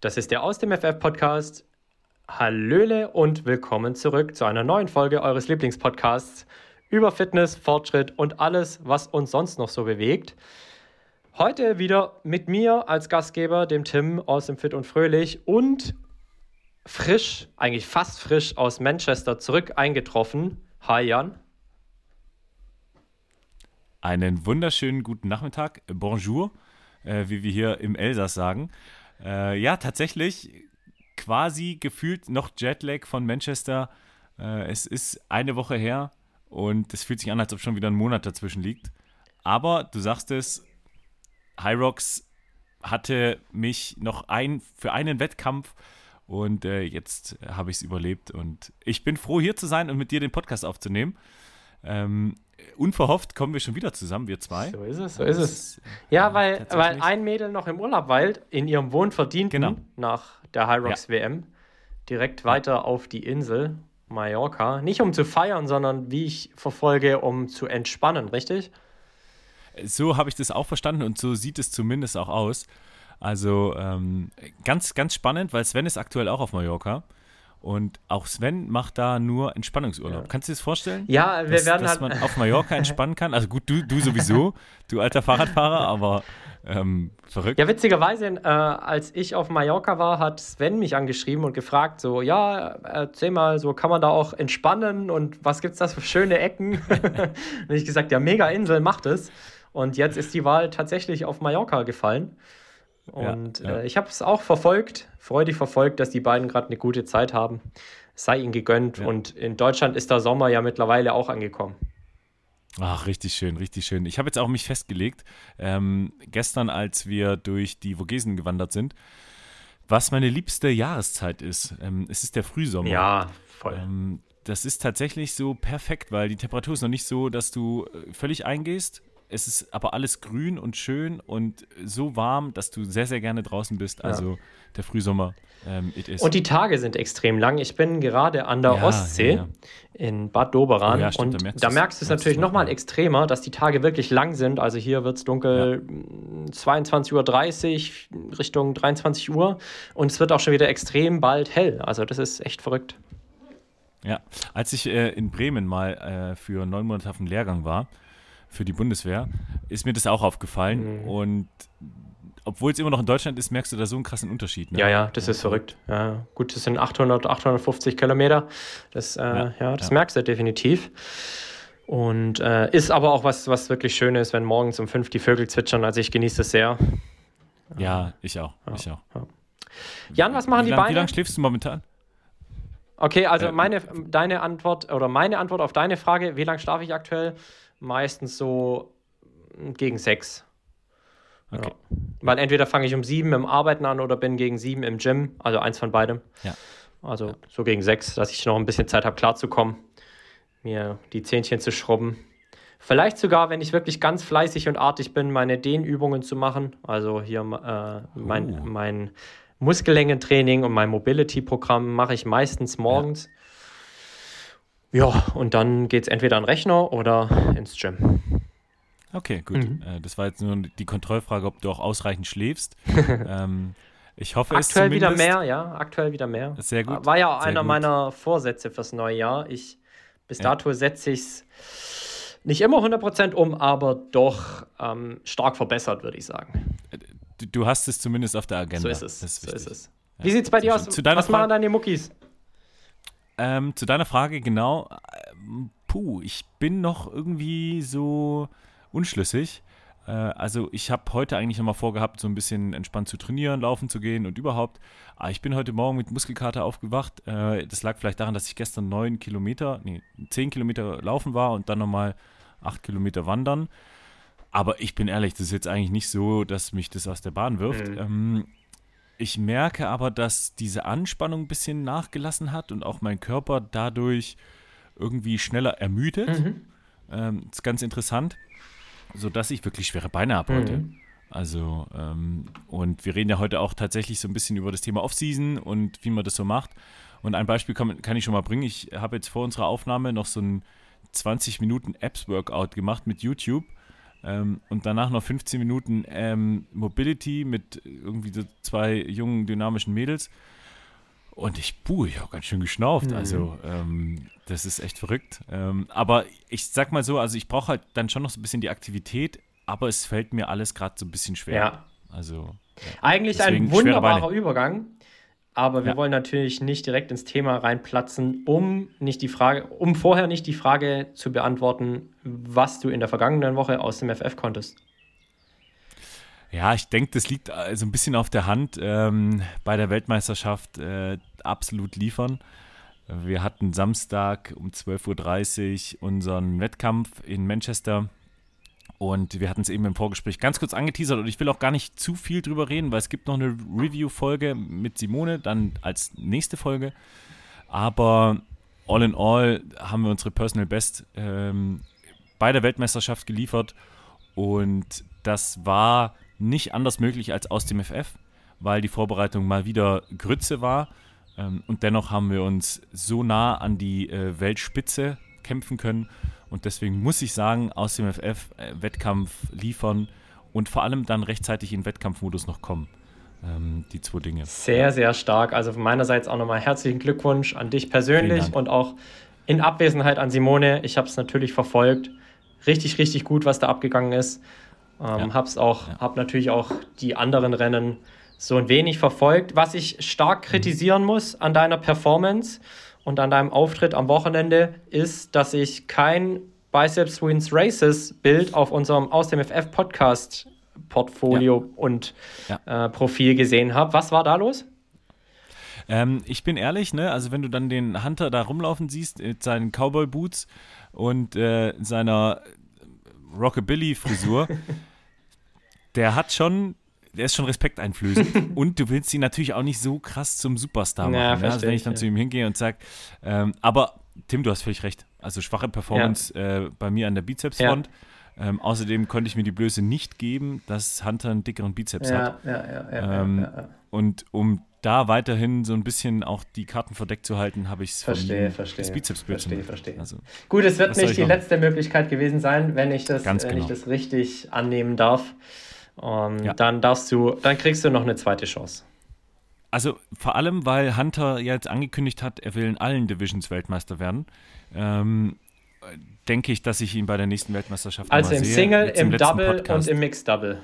Das ist der Aus dem FF Podcast. Hallöle und willkommen zurück zu einer neuen Folge eures Lieblingspodcasts über Fitness, Fortschritt und alles, was uns sonst noch so bewegt. Heute wieder mit mir als Gastgeber, dem Tim aus dem Fit und Fröhlich und frisch, eigentlich fast frisch aus Manchester zurück eingetroffen. Hi Jan. Einen wunderschönen guten Nachmittag, bonjour, äh, wie wir hier im Elsass sagen. Äh, ja, tatsächlich quasi gefühlt noch Jetlag von Manchester. Äh, es ist eine Woche her und es fühlt sich an, als ob schon wieder ein Monat dazwischen liegt. Aber du sagst es, Hyrox hatte mich noch ein, für einen Wettkampf und äh, jetzt habe ich es überlebt und ich bin froh, hier zu sein und mit dir den Podcast aufzunehmen. Ähm, unverhofft kommen wir schon wieder zusammen, wir zwei. So ist es, so ist es. Ja, weil, weil ein Mädel noch im Urlaub weilt, in ihrem Wohnverdienten genau. nach der Hyrox ja. WM, direkt weiter auf die Insel Mallorca. Nicht um zu feiern, sondern wie ich verfolge, um zu entspannen, richtig? So habe ich das auch verstanden und so sieht es zumindest auch aus. Also ähm, ganz, ganz spannend, weil Sven ist aktuell auch auf Mallorca. Und auch Sven macht da nur Entspannungsurlaub. Ja. Kannst du dir das vorstellen? Ja, wir dass, werden dass halt man auf Mallorca entspannen kann. Also gut, du, du sowieso, du alter Fahrradfahrer, aber ähm, verrückt. Ja, witzigerweise, äh, als ich auf Mallorca war, hat Sven mich angeschrieben und gefragt, so, ja, erzähl mal, so kann man da auch entspannen und was gibt's da für schöne Ecken? und ich gesagt, ja, mega Insel, macht es. Und jetzt ist die Wahl tatsächlich auf Mallorca gefallen. Und ja, ja. Äh, ich habe es auch verfolgt, freudig verfolgt, dass die beiden gerade eine gute Zeit haben. sei ihnen gegönnt. Ja. Und in Deutschland ist der Sommer ja mittlerweile auch angekommen. Ach, richtig schön, richtig schön. Ich habe jetzt auch mich festgelegt, ähm, gestern, als wir durch die Vogesen gewandert sind, was meine liebste Jahreszeit ist. Ähm, es ist der Frühsommer. Ja, voll. Ähm, das ist tatsächlich so perfekt, weil die Temperatur ist noch nicht so, dass du äh, völlig eingehst es ist aber alles grün und schön und so warm, dass du sehr, sehr gerne draußen bist. Also ja. der Frühsommer, ähm, it is. Und die Tage sind extrem lang. Ich bin gerade an der ja, Ostsee ja, in Bad Doberan oh, stimmt, und da merkst, da merkst du es natürlich nochmal noch extremer, dass die Tage wirklich lang sind. Also hier wird es dunkel 22.30 Uhr Richtung 23 Uhr und es wird auch schon wieder extrem bald hell. Also das ist echt verrückt. Ja, als ich äh, in Bremen mal äh, für neun Monate auf dem Lehrgang war, für die Bundeswehr, ist mir das auch aufgefallen. Mhm. Und obwohl es immer noch in Deutschland ist, merkst du da so einen krassen Unterschied. Ne? Ja, ja, das ist verrückt. Ja, gut, das sind 800, 850 Kilometer. Das, äh, ja, ja, das ja. merkst du definitiv. Und äh, ist aber auch was, was wirklich schön ist, wenn morgens um fünf die Vögel zwitschern. Also ich genieße es sehr. Ja, ich auch. Ich auch. Jan, was machen wie die lang, Beine? Wie lange schläfst du momentan? Okay, also äh, meine, deine Antwort oder meine Antwort auf deine Frage, wie lange schlafe ich aktuell? Meistens so gegen sechs. Okay. Ja. Weil entweder fange ich um sieben im Arbeiten an oder bin gegen sieben im Gym, also eins von beidem. Ja. Also ja. so gegen sechs, dass ich noch ein bisschen Zeit habe, klarzukommen, mir die Zähnchen zu schrubben. Vielleicht sogar, wenn ich wirklich ganz fleißig und artig bin, meine Dehnübungen zu machen. Also hier äh, mein, uh. mein Muskellängentraining und mein Mobility-Programm mache ich meistens morgens. Ja. Ja, und dann geht es entweder an den Rechner oder ins Gym. Okay, gut. Mhm. Äh, das war jetzt nur die Kontrollfrage, ob du auch ausreichend schläfst. ähm, ich hoffe Aktuell wieder mehr, ja. Aktuell wieder mehr. Sehr gut. War ja auch einer gut. meiner Vorsätze fürs neue Jahr. Ich, bis ja. dato setze ich es nicht immer 100% um, aber doch ähm, stark verbessert, würde ich sagen. Du, du, hast es zumindest auf der Agenda. So ist es. Ist so ist es. Wie sieht es bei dir aus? Zu Was machen deine Muckis? Ähm, zu deiner Frage, genau. Ähm, puh, ich bin noch irgendwie so unschlüssig. Äh, also ich habe heute eigentlich nochmal vorgehabt, so ein bisschen entspannt zu trainieren, laufen zu gehen und überhaupt. Aber ich bin heute Morgen mit Muskelkater aufgewacht. Äh, das lag vielleicht daran, dass ich gestern neun Kilometer, nee, zehn Kilometer laufen war und dann nochmal acht Kilometer wandern. Aber ich bin ehrlich, das ist jetzt eigentlich nicht so, dass mich das aus der Bahn wirft. Mhm. Ähm, ich merke aber, dass diese Anspannung ein bisschen nachgelassen hat und auch mein Körper dadurch irgendwie schneller ermüdet. Mhm. Ähm, ist ganz interessant, sodass ich wirklich schwere Beine habe heute. Mhm. Also, ähm, und wir reden ja heute auch tatsächlich so ein bisschen über das Thema Off-Season und wie man das so macht. Und ein Beispiel kann, kann ich schon mal bringen. Ich habe jetzt vor unserer Aufnahme noch so ein 20 Minuten Apps-Workout gemacht mit YouTube ähm, und danach noch 15 Minuten ähm, Mobility mit irgendwie so zwei jungen, dynamischen Mädels. Und ich, puh, ich habe ganz schön geschnauft. Mhm. Also, ähm, das ist echt verrückt. Ähm, aber ich sag mal so, also ich brauche halt dann schon noch so ein bisschen die Aktivität, aber es fällt mir alles gerade so ein bisschen schwer. Ja. Also. Ja. Eigentlich Deswegen ein wunderbarer Übergang. Aber wir ja. wollen natürlich nicht direkt ins Thema reinplatzen, um nicht die Frage, um vorher nicht die Frage zu beantworten, was du in der vergangenen Woche aus dem FF konntest. Ja, ich denke, das liegt so also ein bisschen auf der Hand. Ähm, bei der Weltmeisterschaft äh, absolut liefern. Wir hatten Samstag um 12.30 Uhr unseren Wettkampf in Manchester und wir hatten es eben im Vorgespräch ganz kurz angeteasert und ich will auch gar nicht zu viel drüber reden, weil es gibt noch eine Review-Folge mit Simone, dann als nächste Folge. Aber all in all haben wir unsere Personal Best ähm, bei der Weltmeisterschaft geliefert und das war nicht anders möglich als aus dem FF, weil die Vorbereitung mal wieder Grütze war. Ähm, und dennoch haben wir uns so nah an die äh, Weltspitze kämpfen können und deswegen muss ich sagen, aus dem FF äh, Wettkampf liefern und vor allem dann rechtzeitig in Wettkampfmodus noch kommen. Ähm, die zwei Dinge. Sehr, sehr stark. Also von meinerseits auch nochmal herzlichen Glückwunsch an dich persönlich und auch in Abwesenheit an Simone. Ich habe es natürlich verfolgt. Richtig, richtig gut, was da abgegangen ist. Ähm, ja. Hab's auch, ja. hab natürlich auch die anderen Rennen so ein wenig verfolgt. Was ich stark kritisieren muss an deiner Performance, und an deinem Auftritt am Wochenende ist, dass ich kein Biceps Wins Races Bild auf unserem Aus dem FF Podcast Portfolio ja. und ja. Äh, Profil gesehen habe. Was war da los? Ähm, ich bin ehrlich, ne? Also wenn du dann den Hunter da rumlaufen siehst mit seinen Cowboy Boots und äh, seiner Rockabilly Frisur, der hat schon der ist schon respekteinflößend. und du willst ihn natürlich auch nicht so krass zum Superstar machen. Ja, ne? Also wenn ich dann ja. zu ihm hingehe und sage, ähm, aber Tim, du hast völlig recht. Also schwache Performance ja. äh, bei mir an der Bizepsfront. Ähm, außerdem konnte ich mir die Blöße nicht geben, dass Hunter einen dickeren Bizeps hat. Ähm, und um da weiterhin so ein bisschen auch die Karten verdeckt zu halten, habe ich es verstehe, verstehe, das Bizepsbild verstehe, verstehe. Also, Gut, es wird nicht die letzte Möglichkeit gewesen sein, wenn ich das, genau. wenn ich genau. das richtig annehmen darf. Um, ja. Dann darfst du, dann kriegst du noch eine zweite Chance. Also vor allem, weil Hunter jetzt angekündigt hat, er will in allen Divisions Weltmeister werden, ähm, denke ich, dass ich ihn bei der nächsten Weltmeisterschaft Also im sehe. Single, jetzt im, im Double Podcast. und im Mixed Double.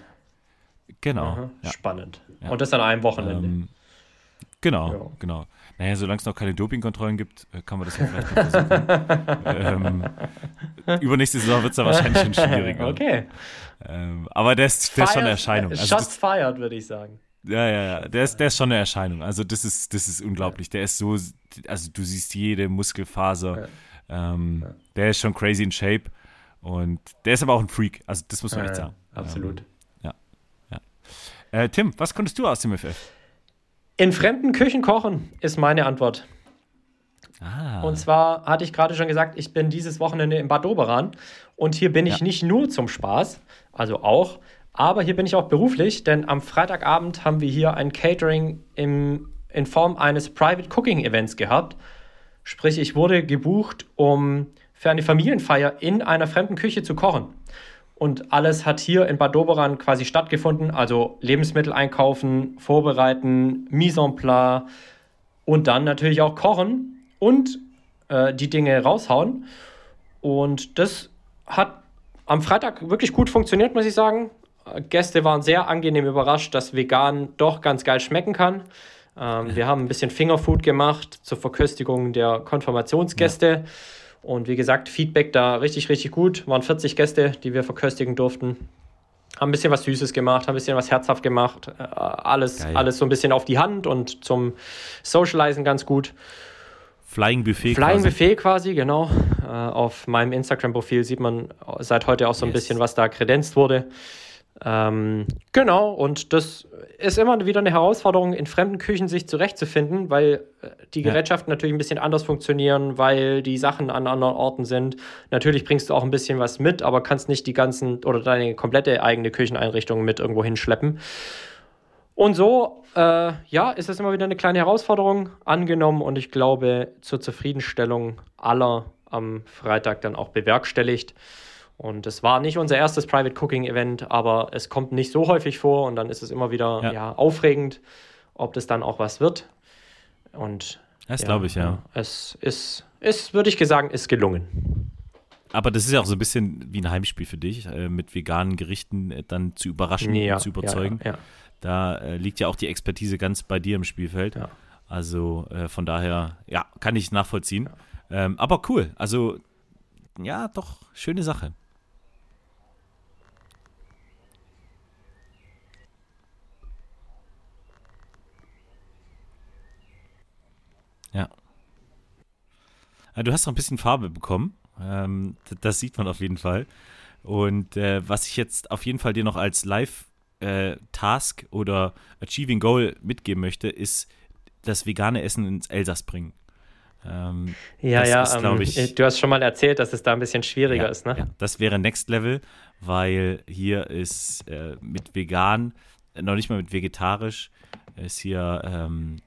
Genau. Ja. Spannend. Ja. Und das an einem Wochenende. Ähm, genau, ja. genau. Naja, solange es noch keine Dopingkontrollen gibt, äh, kann man das ja vielleicht noch versuchen. ähm, übernächste Saison wird es da wahrscheinlich schon schwieriger. Okay. Ähm, aber der ist, der ist schon eine Erscheinung. Also Shots fired, würde ich sagen. Ja, ja, ja. Der ist, der ist schon eine Erscheinung. Also das ist, das ist unglaublich. Der ist so, also du siehst jede Muskelfaser. Ja. Ähm, ja. Der ist schon crazy in Shape. Und der ist aber auch ein Freak. Also das muss man ja, echt sagen. Absolut. Ähm, ja. ja. Äh, Tim, was konntest du aus dem FF? In fremden Küchen kochen ist meine Antwort. Ah. Und zwar hatte ich gerade schon gesagt, ich bin dieses Wochenende in Bad Doberan und hier bin ich ja. nicht nur zum Spaß, also auch, aber hier bin ich auch beruflich, denn am Freitagabend haben wir hier ein Catering im, in Form eines Private Cooking Events gehabt. Sprich, ich wurde gebucht, um für eine Familienfeier in einer fremden Küche zu kochen. Und alles hat hier in Bad Doberan quasi stattgefunden. Also Lebensmittel einkaufen, vorbereiten, Mise en place und dann natürlich auch kochen und äh, die Dinge raushauen. Und das hat am Freitag wirklich gut funktioniert, muss ich sagen. Gäste waren sehr angenehm überrascht, dass vegan doch ganz geil schmecken kann. Ähm, wir haben ein bisschen Fingerfood gemacht zur Verköstigung der Konfirmationsgäste. Ja. Und wie gesagt, Feedback da richtig, richtig gut. Waren 40 Gäste, die wir verköstigen durften. Haben ein bisschen was Süßes gemacht, haben ein bisschen was herzhaft gemacht. Äh, alles, alles so ein bisschen auf die Hand und zum Socializen ganz gut. Flying Buffet Flying quasi. Buffet quasi, genau. Äh, auf meinem Instagram-Profil sieht man seit heute auch so ein yes. bisschen, was da kredenzt wurde. Ähm, genau, und das ist immer wieder eine Herausforderung, in fremden Küchen sich zurechtzufinden, weil äh, die Gerätschaften ja. natürlich ein bisschen anders funktionieren, weil die Sachen an anderen Orten sind. Natürlich bringst du auch ein bisschen was mit, aber kannst nicht die ganzen oder deine komplette eigene Kücheneinrichtung mit irgendwo hinschleppen. Und so, äh, ja, ist es immer wieder eine kleine Herausforderung angenommen und ich glaube zur Zufriedenstellung aller am Freitag dann auch bewerkstelligt. Und es war nicht unser erstes Private Cooking Event, aber es kommt nicht so häufig vor und dann ist es immer wieder ja. ja aufregend, ob das dann auch was wird. Und das ja, glaube ich, ja. Es ist, ist würde ich sagen, ist gelungen. Aber das ist ja auch so ein bisschen wie ein Heimspiel für dich, äh, mit veganen Gerichten äh, dann zu überraschen ja, und zu überzeugen. Ja, da äh, liegt ja auch die Expertise ganz bei dir im Spielfeld. Also von daher, ja, kann ich nachvollziehen. Ähm, aber cool. Also, ja, doch, schöne Sache. Ja. Du hast noch ein bisschen Farbe bekommen. Ähm, das sieht man auf jeden Fall. Und äh, was ich jetzt auf jeden Fall dir noch als Live-Task äh, oder Achieving Goal mitgeben möchte, ist das vegane Essen ins Elsass bringen. Ähm, ja, ja, ist, ähm, ich, du hast schon mal erzählt, dass es da ein bisschen schwieriger ja, ist, ne? Ja, das wäre Next Level, weil hier ist äh, mit vegan, noch nicht mal mit vegetarisch, ist hier ähm,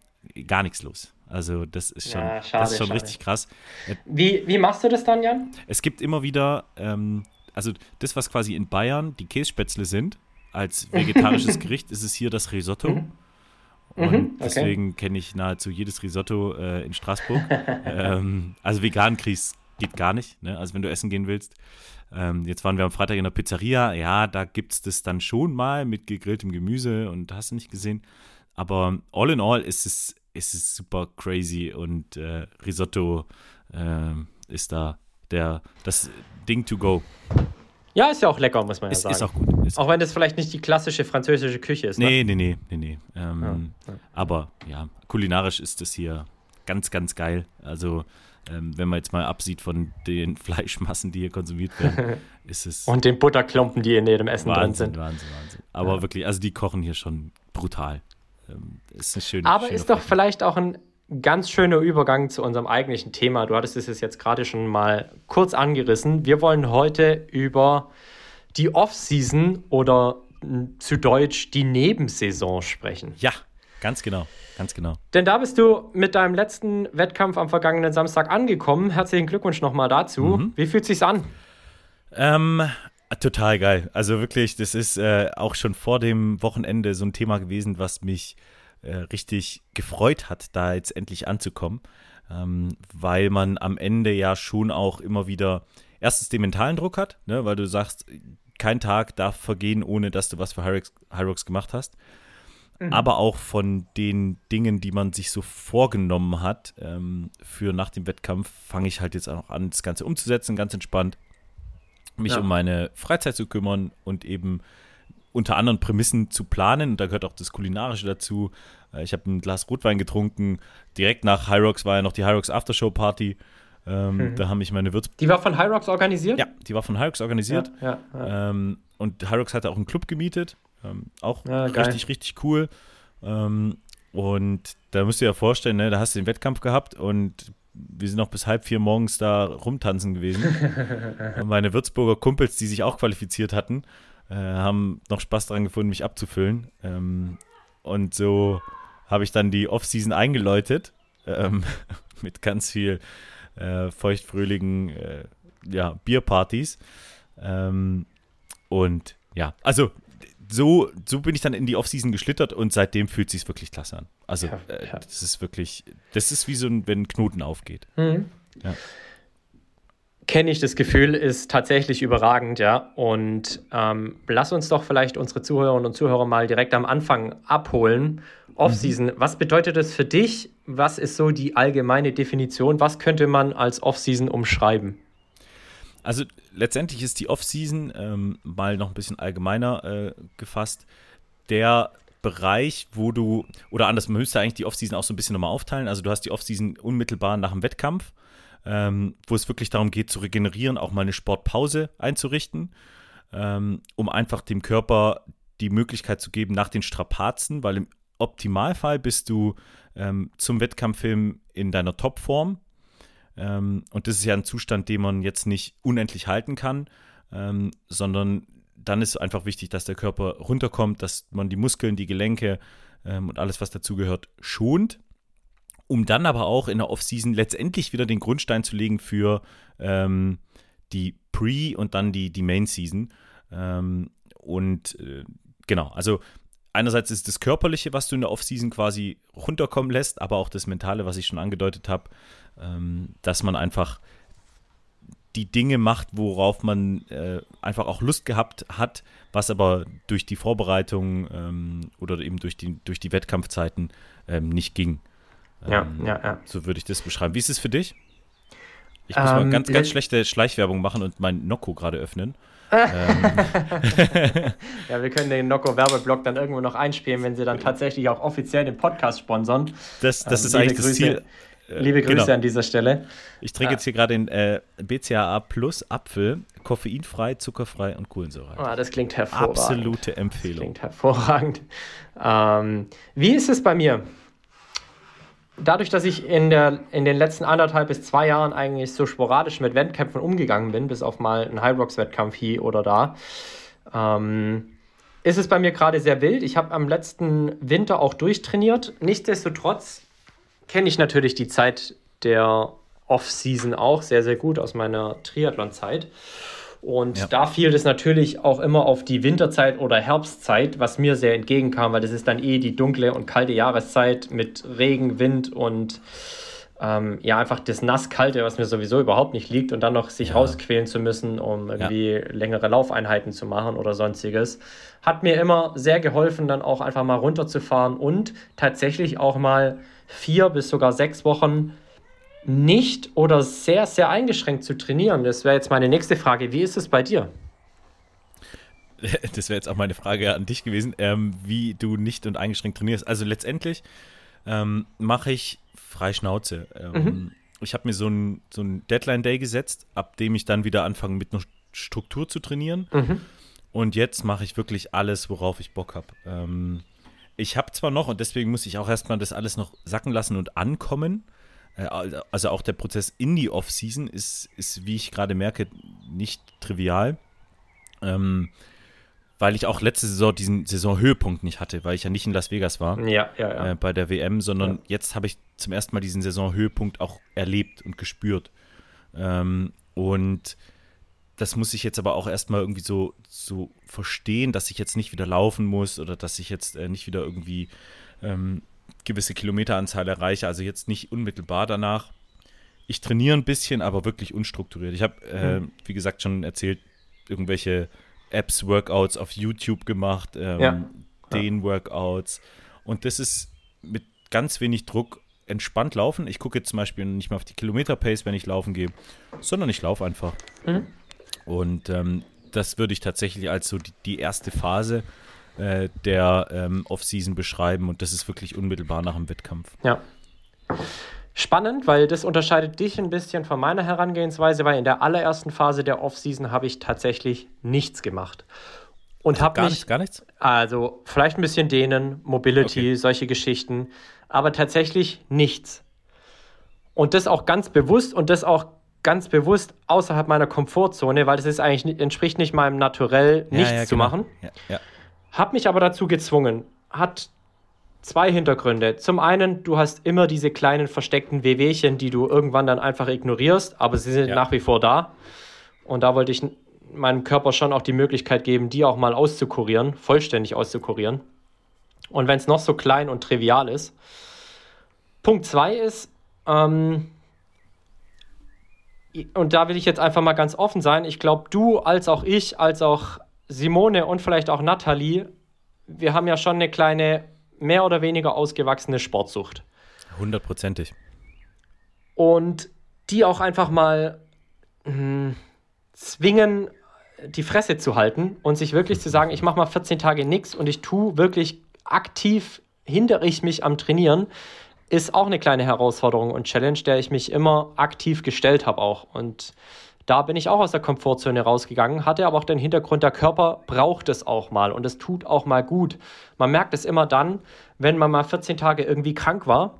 gar nichts los. Also das ist schon, ja, schade, das ist schon richtig krass. Wie, wie machst du das dann, Jan? Es gibt immer wieder, ähm, also das, was quasi in Bayern die Kässpätzle sind, als vegetarisches Gericht, ist es hier das Risotto. Mhm. Und mhm, okay. deswegen kenne ich nahezu jedes Risotto äh, in Straßburg. ähm, also vegan kriegst geht gar nicht, ne? Also wenn du essen gehen willst. Ähm, jetzt waren wir am Freitag in der Pizzeria, ja, da gibt es das dann schon mal mit gegrilltem Gemüse und hast du nicht gesehen. Aber all in all ist es ist es super crazy und äh, Risotto äh, ist da der, das Ding to go. Ja, ist ja auch lecker, muss man ist, ja sagen. Ist auch gut. Ist auch wenn das vielleicht nicht die klassische französische Küche ist. Ne? Nee, nee, nee, nee, nee. Ähm, ja, ja. Aber ja, kulinarisch ist das hier ganz, ganz geil. Also, ähm, wenn man jetzt mal absieht von den Fleischmassen, die hier konsumiert werden, ist es. Und den Butterklumpen, die in jedem Essen Wahnsinn, drin sind. Wahnsinn, Wahnsinn. Aber ja. wirklich, also die kochen hier schon brutal. Ähm, ist eine schöne, Aber ist doch vielleicht auch ein ganz schöner Übergang zu unserem eigentlichen Thema. Du hattest es jetzt gerade schon mal kurz angerissen. Wir wollen heute über die Off-Season oder zu Deutsch die Nebensaison sprechen. Ja, ganz genau. Ganz genau. Denn da bist du mit deinem letzten Wettkampf am vergangenen Samstag angekommen. Herzlichen Glückwunsch nochmal dazu. Mhm. Wie fühlt es sich an? Ähm, total geil. Also wirklich, das ist äh, auch schon vor dem Wochenende so ein Thema gewesen, was mich äh, richtig gefreut hat, da jetzt endlich anzukommen, ähm, weil man am Ende ja schon auch immer wieder erstens den mentalen Druck hat, ne, weil du sagst, kein Tag darf vergehen, ohne dass du was für Hyrox, Hyrox gemacht hast. Mhm. Aber auch von den Dingen, die man sich so vorgenommen hat ähm, für nach dem Wettkampf, fange ich halt jetzt auch an, das Ganze umzusetzen, ganz entspannt, mich ja. um meine Freizeit zu kümmern und eben unter anderen Prämissen zu planen. Und da gehört auch das Kulinarische dazu. Äh, ich habe ein Glas Rotwein getrunken. Direkt nach Hyrox war ja noch die Hyrox Aftershow Party. Ähm, mhm. Da haben mich meine Würz. Die war von Hyrox organisiert? Ja, die war von Hyrox organisiert. Ja, ja. Ähm, und Hyrox hatte auch einen Club gemietet. Ähm, auch richtig, richtig cool. Ähm, und da müsst ihr ja vorstellen, ne, da hast du den Wettkampf gehabt und wir sind noch bis halb vier morgens da rumtanzen gewesen. meine Würzburger Kumpels, die sich auch qualifiziert hatten, äh, haben noch Spaß daran gefunden, mich abzufüllen. Ähm, und so habe ich dann die Off-Season eingeläutet ähm, mit ganz viel äh, feuchtfröhligen äh, ja, Bierpartys. Ähm, und ja, also so, so bin ich dann in die Offseason geschlittert und seitdem fühlt es sich wirklich klasse an. Also ja, äh, ja. das ist wirklich, das ist wie so ein, wenn ein Knoten aufgeht. Mhm. Ja. kenne ich das Gefühl, ist tatsächlich überragend, ja. Und ähm, lass uns doch vielleicht unsere Zuhörerinnen und Zuhörer mal direkt am Anfang abholen. Off-Season, mhm. was bedeutet das für dich? Was ist so die allgemeine Definition? Was könnte man als Off-Season umschreiben? Also letztendlich ist die Off-Season ähm, mal noch ein bisschen allgemeiner äh, gefasst. Der Bereich, wo du, oder anders, man müsste eigentlich die Off-Season auch so ein bisschen nochmal aufteilen. Also du hast die Off-Season unmittelbar nach dem Wettkampf ähm, wo es wirklich darum geht, zu regenerieren, auch mal eine Sportpause einzurichten, ähm, um einfach dem Körper die Möglichkeit zu geben, nach den Strapazen, weil im Optimalfall bist du ähm, zum Wettkampffilm in deiner Topform. Ähm, und das ist ja ein Zustand, den man jetzt nicht unendlich halten kann, ähm, sondern dann ist einfach wichtig, dass der Körper runterkommt, dass man die Muskeln, die Gelenke ähm, und alles, was dazugehört, schont um dann aber auch in der Offseason letztendlich wieder den Grundstein zu legen für ähm, die Pre- und dann die, die Main-Season. Ähm, und äh, genau, also einerseits ist das Körperliche, was du in der Offseason quasi runterkommen lässt, aber auch das Mentale, was ich schon angedeutet habe, ähm, dass man einfach die Dinge macht, worauf man äh, einfach auch Lust gehabt hat, was aber durch die Vorbereitung ähm, oder eben durch die, durch die Wettkampfzeiten ähm, nicht ging. Ja, ähm, ja, ja. So würde ich das beschreiben. Wie ist es für dich? Ich muss ähm, mal ganz, ganz schlechte Schleichwerbung machen und mein Nocco gerade öffnen. Ähm. ja, wir können den Nocco-Werbeblock dann irgendwo noch einspielen, wenn sie dann tatsächlich auch offiziell den Podcast sponsern. Das, das ähm, ist eigentlich Grüße, das Ziel. Äh, liebe Grüße genau. an dieser Stelle. Ich trinke ja. jetzt hier gerade den äh, BCAA Plus Apfel, koffeinfrei, zuckerfrei und Kohlensäure. Ah, das klingt hervorragend. Absolute Empfehlung. Das klingt hervorragend. Ähm, wie ist es bei mir? Dadurch, dass ich in, der, in den letzten anderthalb bis zwei Jahren eigentlich so sporadisch mit Wettkämpfen umgegangen bin, bis auf mal einen High Rocks Wettkampf hier oder da, ähm, ist es bei mir gerade sehr wild. Ich habe am letzten Winter auch durchtrainiert. Nichtsdestotrotz kenne ich natürlich die Zeit der Off-Season auch sehr, sehr gut aus meiner Triathlon-Zeit. Und ja. da fiel das natürlich auch immer auf die Winterzeit oder Herbstzeit, was mir sehr entgegenkam, weil das ist dann eh die dunkle und kalte Jahreszeit mit Regen, Wind und ähm, ja, einfach das Nasskalte, was mir sowieso überhaupt nicht liegt und dann noch sich ja. rausquälen zu müssen, um irgendwie ja. längere Laufeinheiten zu machen oder sonstiges, hat mir immer sehr geholfen, dann auch einfach mal runterzufahren und tatsächlich auch mal vier bis sogar sechs Wochen nicht oder sehr, sehr eingeschränkt zu trainieren? Das wäre jetzt meine nächste Frage. Wie ist es bei dir? Das wäre jetzt auch meine Frage an dich gewesen, ähm, wie du nicht und eingeschränkt trainierst. Also letztendlich ähm, mache ich frei Schnauze. Ähm, mhm. Ich habe mir so einen so Deadline-Day gesetzt, ab dem ich dann wieder anfange mit einer Struktur zu trainieren. Mhm. Und jetzt mache ich wirklich alles, worauf ich Bock habe. Ähm, ich habe zwar noch, und deswegen muss ich auch erstmal das alles noch sacken lassen und ankommen, also auch der Prozess in die Off-Season ist, ist, wie ich gerade merke, nicht trivial. Ähm, weil ich auch letzte Saison diesen Saisonhöhepunkt nicht hatte, weil ich ja nicht in Las Vegas war ja, ja, ja. Äh, bei der WM, sondern jetzt habe ich zum ersten Mal diesen Saisonhöhepunkt auch erlebt und gespürt. Ähm, und das muss ich jetzt aber auch erstmal irgendwie so, so verstehen, dass ich jetzt nicht wieder laufen muss oder dass ich jetzt äh, nicht wieder irgendwie ähm, gewisse Kilometeranzahl erreiche, also jetzt nicht unmittelbar danach. Ich trainiere ein bisschen, aber wirklich unstrukturiert. Ich habe, äh, mhm. wie gesagt, schon erzählt, irgendwelche Apps, Workouts auf YouTube gemacht, ähm, ja. den Workouts. Und das ist mit ganz wenig Druck entspannt laufen. Ich gucke jetzt zum Beispiel nicht mehr auf die Kilometer-Pace, wenn ich laufen gehe, sondern ich laufe einfach. Mhm. Und ähm, das würde ich tatsächlich als so die, die erste Phase äh, der ähm, Off-Season beschreiben und das ist wirklich unmittelbar nach dem Wettkampf. Ja. Spannend, weil das unterscheidet dich ein bisschen von meiner Herangehensweise, weil in der allerersten Phase der Off-Season habe ich tatsächlich nichts gemacht. Und habe gar mich, nichts, gar nichts? Also vielleicht ein bisschen dehnen, Mobility, okay. solche Geschichten, aber tatsächlich nichts. Und das auch ganz bewusst und das auch ganz bewusst außerhalb meiner Komfortzone, weil das ist eigentlich entspricht nicht meinem Naturell, nichts ja, ja, zu genau. machen. Ja, ja. Hab mich aber dazu gezwungen. Hat zwei Hintergründe. Zum einen, du hast immer diese kleinen versteckten Wehwehchen, die du irgendwann dann einfach ignorierst, aber sie sind ja. nach wie vor da. Und da wollte ich meinem Körper schon auch die Möglichkeit geben, die auch mal auszukurieren, vollständig auszukurieren. Und wenn es noch so klein und trivial ist. Punkt zwei ist, ähm, und da will ich jetzt einfach mal ganz offen sein, ich glaube, du als auch ich, als auch Simone und vielleicht auch Nathalie, wir haben ja schon eine kleine, mehr oder weniger ausgewachsene Sportsucht. Hundertprozentig. Und die auch einfach mal mh, hm, zwingen, die Fresse zu halten und sich wirklich zu sagen, ich mache mal 14 Tage nichts und ich tue wirklich aktiv, hindere ich mich am Trainieren, ist auch eine kleine Herausforderung und Challenge, der ich mich immer aktiv gestellt habe auch. Und da bin ich auch aus der Komfortzone rausgegangen, hatte aber auch den Hintergrund, der Körper braucht es auch mal und es tut auch mal gut. Man merkt es immer dann, wenn man mal 14 Tage irgendwie krank war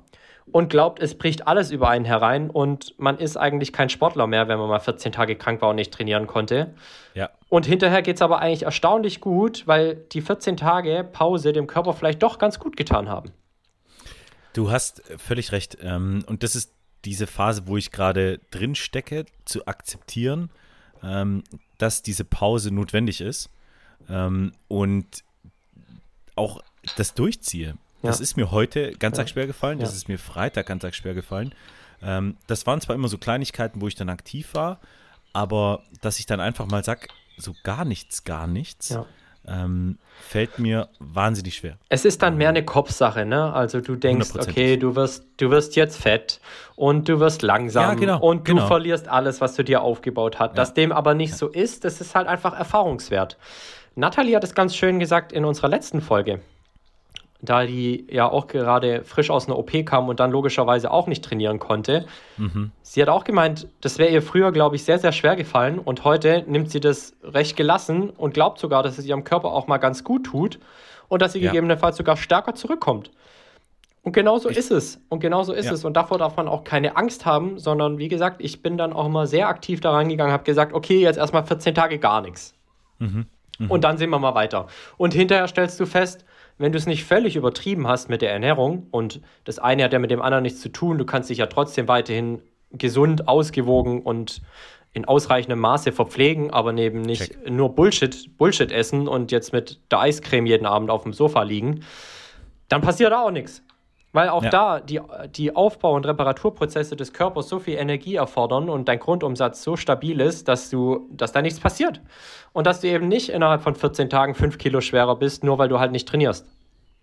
und glaubt, es bricht alles über einen herein und man ist eigentlich kein Sportler mehr, wenn man mal 14 Tage krank war und nicht trainieren konnte. Ja. Und hinterher geht es aber eigentlich erstaunlich gut, weil die 14 Tage Pause dem Körper vielleicht doch ganz gut getan haben. Du hast völlig recht. Ähm, und das ist diese Phase, wo ich gerade drin stecke, zu akzeptieren, ähm, dass diese Pause notwendig ist ähm, und auch das durchziehe. Ja. Das ist mir heute ganz ja. schwer gefallen, das ja. ist mir Freitag ganz schwer gefallen. Ähm, das waren zwar immer so Kleinigkeiten, wo ich dann aktiv war, aber dass ich dann einfach mal sage, so gar nichts, gar nichts, ähm, fällt mir wahnsinnig schwer. Es ist dann mehr eine Kopfsache, ne? Also du denkst, okay, du wirst, du wirst jetzt fett und du wirst langsam ja, genau, und du genau. verlierst alles, was du dir aufgebaut hast. Dass dem aber nicht so ist, das ist halt einfach Erfahrungswert. Natalie hat es ganz schön gesagt in unserer letzten Folge da die ja auch gerade frisch aus einer OP kam und dann logischerweise auch nicht trainieren konnte. Mhm. Sie hat auch gemeint, das wäre ihr früher, glaube ich, sehr, sehr schwer gefallen und heute nimmt sie das recht gelassen und glaubt sogar, dass es ihrem Körper auch mal ganz gut tut und dass sie ja. gegebenenfalls sogar stärker zurückkommt. Und genau so ist es. Und genau so ist ja. es. Und davor darf man auch keine Angst haben, sondern wie gesagt, ich bin dann auch immer sehr aktiv da rangegangen, habe gesagt, okay, jetzt erstmal 14 Tage gar nichts. Mhm. Mhm. Und dann sehen wir mal weiter. Und hinterher stellst du fest, wenn du es nicht völlig übertrieben hast mit der Ernährung und das eine hat ja mit dem anderen nichts zu tun, du kannst dich ja trotzdem weiterhin gesund, ausgewogen und in ausreichendem Maße verpflegen, aber neben nicht Check. nur Bullshit, Bullshit essen und jetzt mit der Eiscreme jeden Abend auf dem Sofa liegen, dann passiert auch nichts. Weil auch ja. da die, die Aufbau- und Reparaturprozesse des Körpers so viel Energie erfordern und dein Grundumsatz so stabil ist, dass du, dass da nichts passiert. Und dass du eben nicht innerhalb von 14 Tagen 5 Kilo schwerer bist, nur weil du halt nicht trainierst.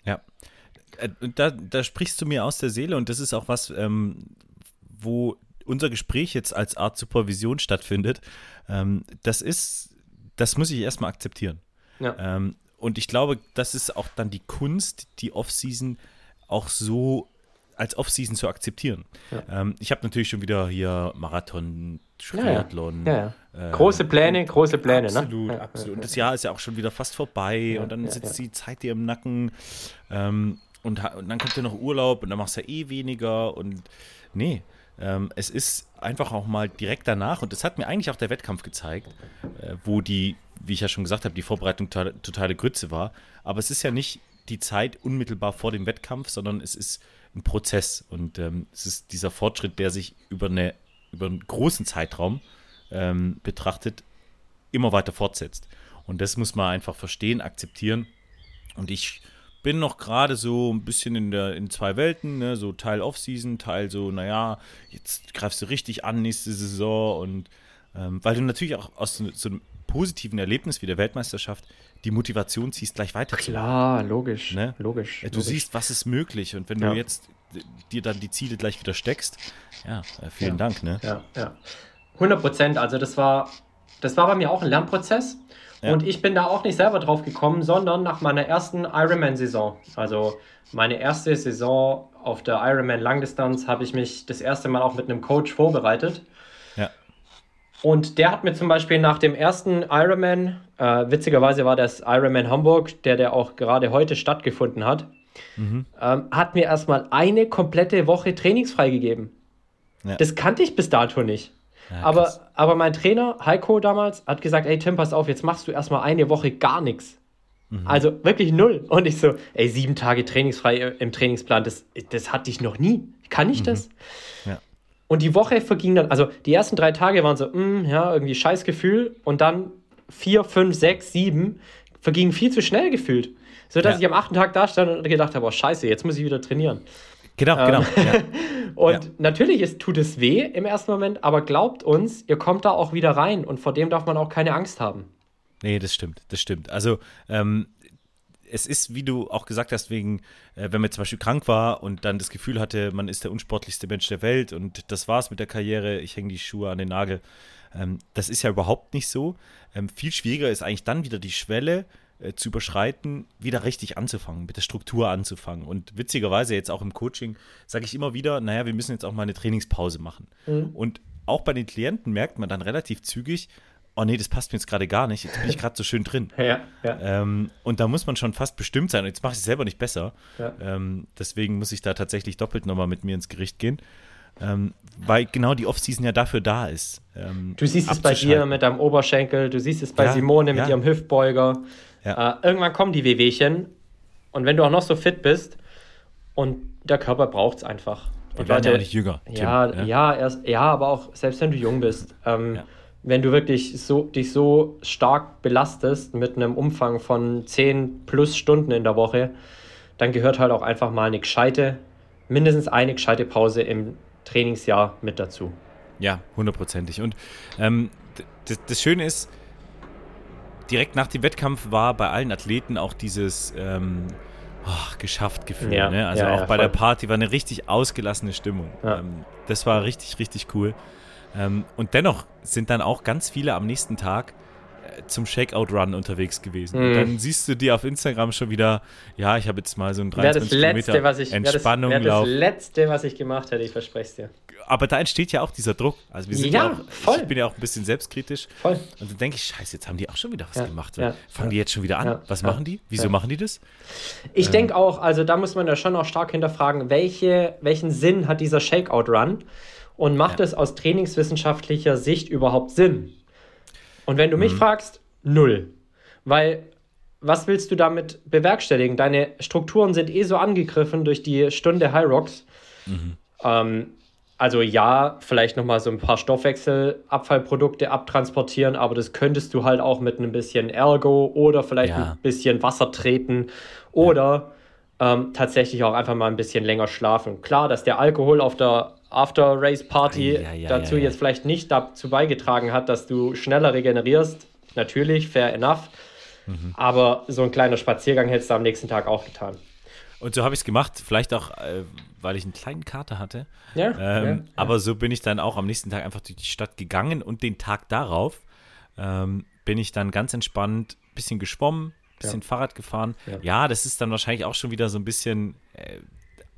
Ja. Äh, da, da sprichst du mir aus der Seele und das ist auch was, ähm, wo unser Gespräch jetzt als Art Supervision stattfindet. Ähm, das ist, das muss ich erstmal akzeptieren. Ja. Ähm, und ich glaube, das ist auch dann die Kunst, die Off-Season auch so als Off-Season zu akzeptieren. Ja. Ähm, ich habe natürlich schon wieder hier Marathon, Triathlon. Ja, ja. Äh, große Pläne, große Pläne, absolut, ne? Absolut, Und das Jahr ist ja auch schon wieder fast vorbei und dann sitzt die Zeit dir im Nacken ähm, und, und, dann kommt ja noch Urlaub und dann machst du ja eh weniger und nee. Ähm, es ist einfach auch mal direkt danach und das hat mir eigentlich auch der Wettkampf gezeigt, äh, wo die, wie ich ja schon gesagt habe, die Vorbereitung totale Grütze war. Aber es ist ja nicht die Zeit unmittelbar vor dem Wettkampf, sondern es ist ein Prozess und ähm, es ist dieser Fortschritt, der sich über, eine, über einen großen Zeitraum ähm, betrachtet, immer weiter fortsetzt. Und das muss man einfach verstehen, akzeptieren. Und ich bin noch gerade so ein bisschen in, der, in zwei Welten, ne? so Teil Off-Season, Teil so, naja, jetzt greifst du richtig an nächste Saison und ähm, weil du natürlich auch aus so, so einem positiven Erlebnis wie der Weltmeisterschaft die Motivation ziehst, gleich weiter Klar, logisch, ne? logisch. Du logisch. siehst, was ist möglich und wenn ja. du jetzt dir dann die Ziele gleich wieder steckst, ja, äh, vielen ja. Dank. Ne? Ja, ja. 100 Prozent, also das war, das war bei mir auch ein Lernprozess. Ja. Und ich bin da auch nicht selber drauf gekommen, sondern nach meiner ersten Ironman-Saison. Also meine erste Saison auf der Ironman Langdistanz habe ich mich das erste Mal auch mit einem Coach vorbereitet. Und der hat mir zum Beispiel nach dem ersten Ironman, äh, witzigerweise war das Ironman Hamburg, der, der auch gerade heute stattgefunden hat, mhm. ähm, hat mir erstmal eine komplette Woche trainingsfrei gegeben. Ja. Das kannte ich bis dato nicht. Ja, aber, aber mein Trainer, Heiko damals, hat gesagt, ey Tim, pass auf, jetzt machst du erstmal eine Woche gar nichts. Mhm. Also wirklich null. Und ich so, ey, sieben Tage trainingsfrei im Trainingsplan, das, das hatte ich noch nie. Kann ich mhm. das? Ja. Und die Woche verging dann, also die ersten drei Tage waren so, mm, ja, irgendwie scheiß Gefühl. Und dann vier, fünf, sechs, sieben vergingen viel zu schnell gefühlt. So dass ja. ich am achten Tag da stand und gedacht habe, oh scheiße, jetzt muss ich wieder trainieren. Genau, Ähm, genau. Ja. Und Ja. natürlich ist, tut es weh im ersten Moment, aber glaubt uns, ihr kommt da auch wieder rein und vor dem darf man auch keine Angst haben. Nee, das stimmt, das stimmt. Also, ähm, es ist, wie du auch gesagt hast, wegen, äh, wenn man zum Beispiel krank war und dann das Gefühl hatte, man ist der unsportlichste Mensch der Welt und das war's mit der Karriere, ich hänge die Schuhe an den Nagel. Ähm, das ist ja überhaupt nicht so. Ähm, viel schwieriger ist eigentlich dann wieder die Schwelle äh, zu überschreiten, wieder richtig anzufangen, mit der Struktur anzufangen. Und witzigerweise jetzt auch im Coaching sage ich immer wieder, naja, wir müssen jetzt auch mal eine Trainingspause machen. Und auch bei den Klienten merkt man dann relativ zügig, oh nee, das passt mir jetzt gerade gar nicht, jetzt bin ich gerade so schön drin. Ja, ja. Ähm, und da muss man schon fast bestimmt sein. Und jetzt mache ich es selber nicht besser. Ja. Ähm, deswegen muss ich da tatsächlich doppelt nochmal mit mir ins Gericht gehen. Ähm, weil genau die Offseason ja dafür da ist. ähm, Du siehst es bei dir mit deinem Oberschenkel, du siehst es bei Simone mit ihrem Hüftbeuger. Äh, irgendwann kommen die Wehwehchen und wenn du auch noch so fit bist und der Körper braucht es einfach. Wir Und werden ja Leute, auch nicht jünger. Tim, ja, ja, erst, ja, aber auch selbst wenn du jung bist, ähm, Ja. Wenn du wirklich so, dich so stark belastest mit einem Umfang von 10 plus Stunden in der Woche, dann gehört halt auch einfach mal eine gescheite, mindestens eine gescheite Pause im Trainingsjahr mit dazu. Ja, hundertprozentig. Und ähm, das Schöne ist, direkt nach dem Wettkampf war bei allen Athleten auch dieses ähm, oh, geschafft Gefühl. Ja, ne? Also ja, auch ja, bei der voll. Party war eine richtig ausgelassene Stimmung. Ähm, das war richtig, richtig cool. Ähm, und dennoch sind dann auch ganz viele am nächsten Tag äh, zum Shakeout-Run unterwegs gewesen. Und Mhm. dann siehst du dir auf Instagram schon wieder, ja, ich habe jetzt mal so ein Wäre das 23 Letzte, Kilometer was ich, wär das, Entspannung wär das lauf. Letzte, was ich gemacht hätte, ich verspreche es dir. Aber da entsteht ja auch dieser Druck. Also wir sind Ja, ja, auch, voll. ich bin ja auch ein bisschen selbstkritisch. Voll. Und dann denke ich, scheiße, jetzt haben die auch schon wieder was Ja, gemacht. ja, Fangen die jetzt schon wieder an? Was machen die? Wieso machen die das? Ich denke auch, also da muss man ja schon auch stark hinterfragen, welche, welchen Sinn hat dieser Shakeout-Run und macht Ja. es aus trainingswissenschaftlicher Sicht überhaupt Sinn? Und wenn du Mhm. mich fragst, null. Weil, was willst du damit bewerkstelligen? Deine Strukturen sind eh so angegriffen durch die Stunde High Rocks. Mhm. Ähm, also ja, vielleicht nochmal so ein paar Stoffwechselabfallprodukte abtransportieren, aber das könntest du halt auch mit ein bisschen Ergo oder vielleicht Ja. ein bisschen Wasser treten oder ähm, tatsächlich auch einfach mal ein bisschen länger schlafen. Klar, dass der Alkohol auf der After-Race-Party Ja, ja, dazu ja, ja. jetzt vielleicht nicht dazu beigetragen hat, dass du schneller regenerierst. Natürlich, fair enough. Mhm. Aber so ein kleiner Spaziergang hättest du am nächsten Tag auch getan. Und so habe ich es gemacht, vielleicht auch, äh, weil ich einen kleinen Kater hatte. Ja, Ähm, ja, ja. Aber so bin ich dann auch am nächsten Tag einfach durch die Stadt gegangen und den Tag darauf ähm, bin ich dann ganz entspannt ein bisschen geschwommen, ein bisschen Fahrrad gefahren. Ja. Ja. das ist dann wahrscheinlich auch schon wieder so ein bisschen, äh,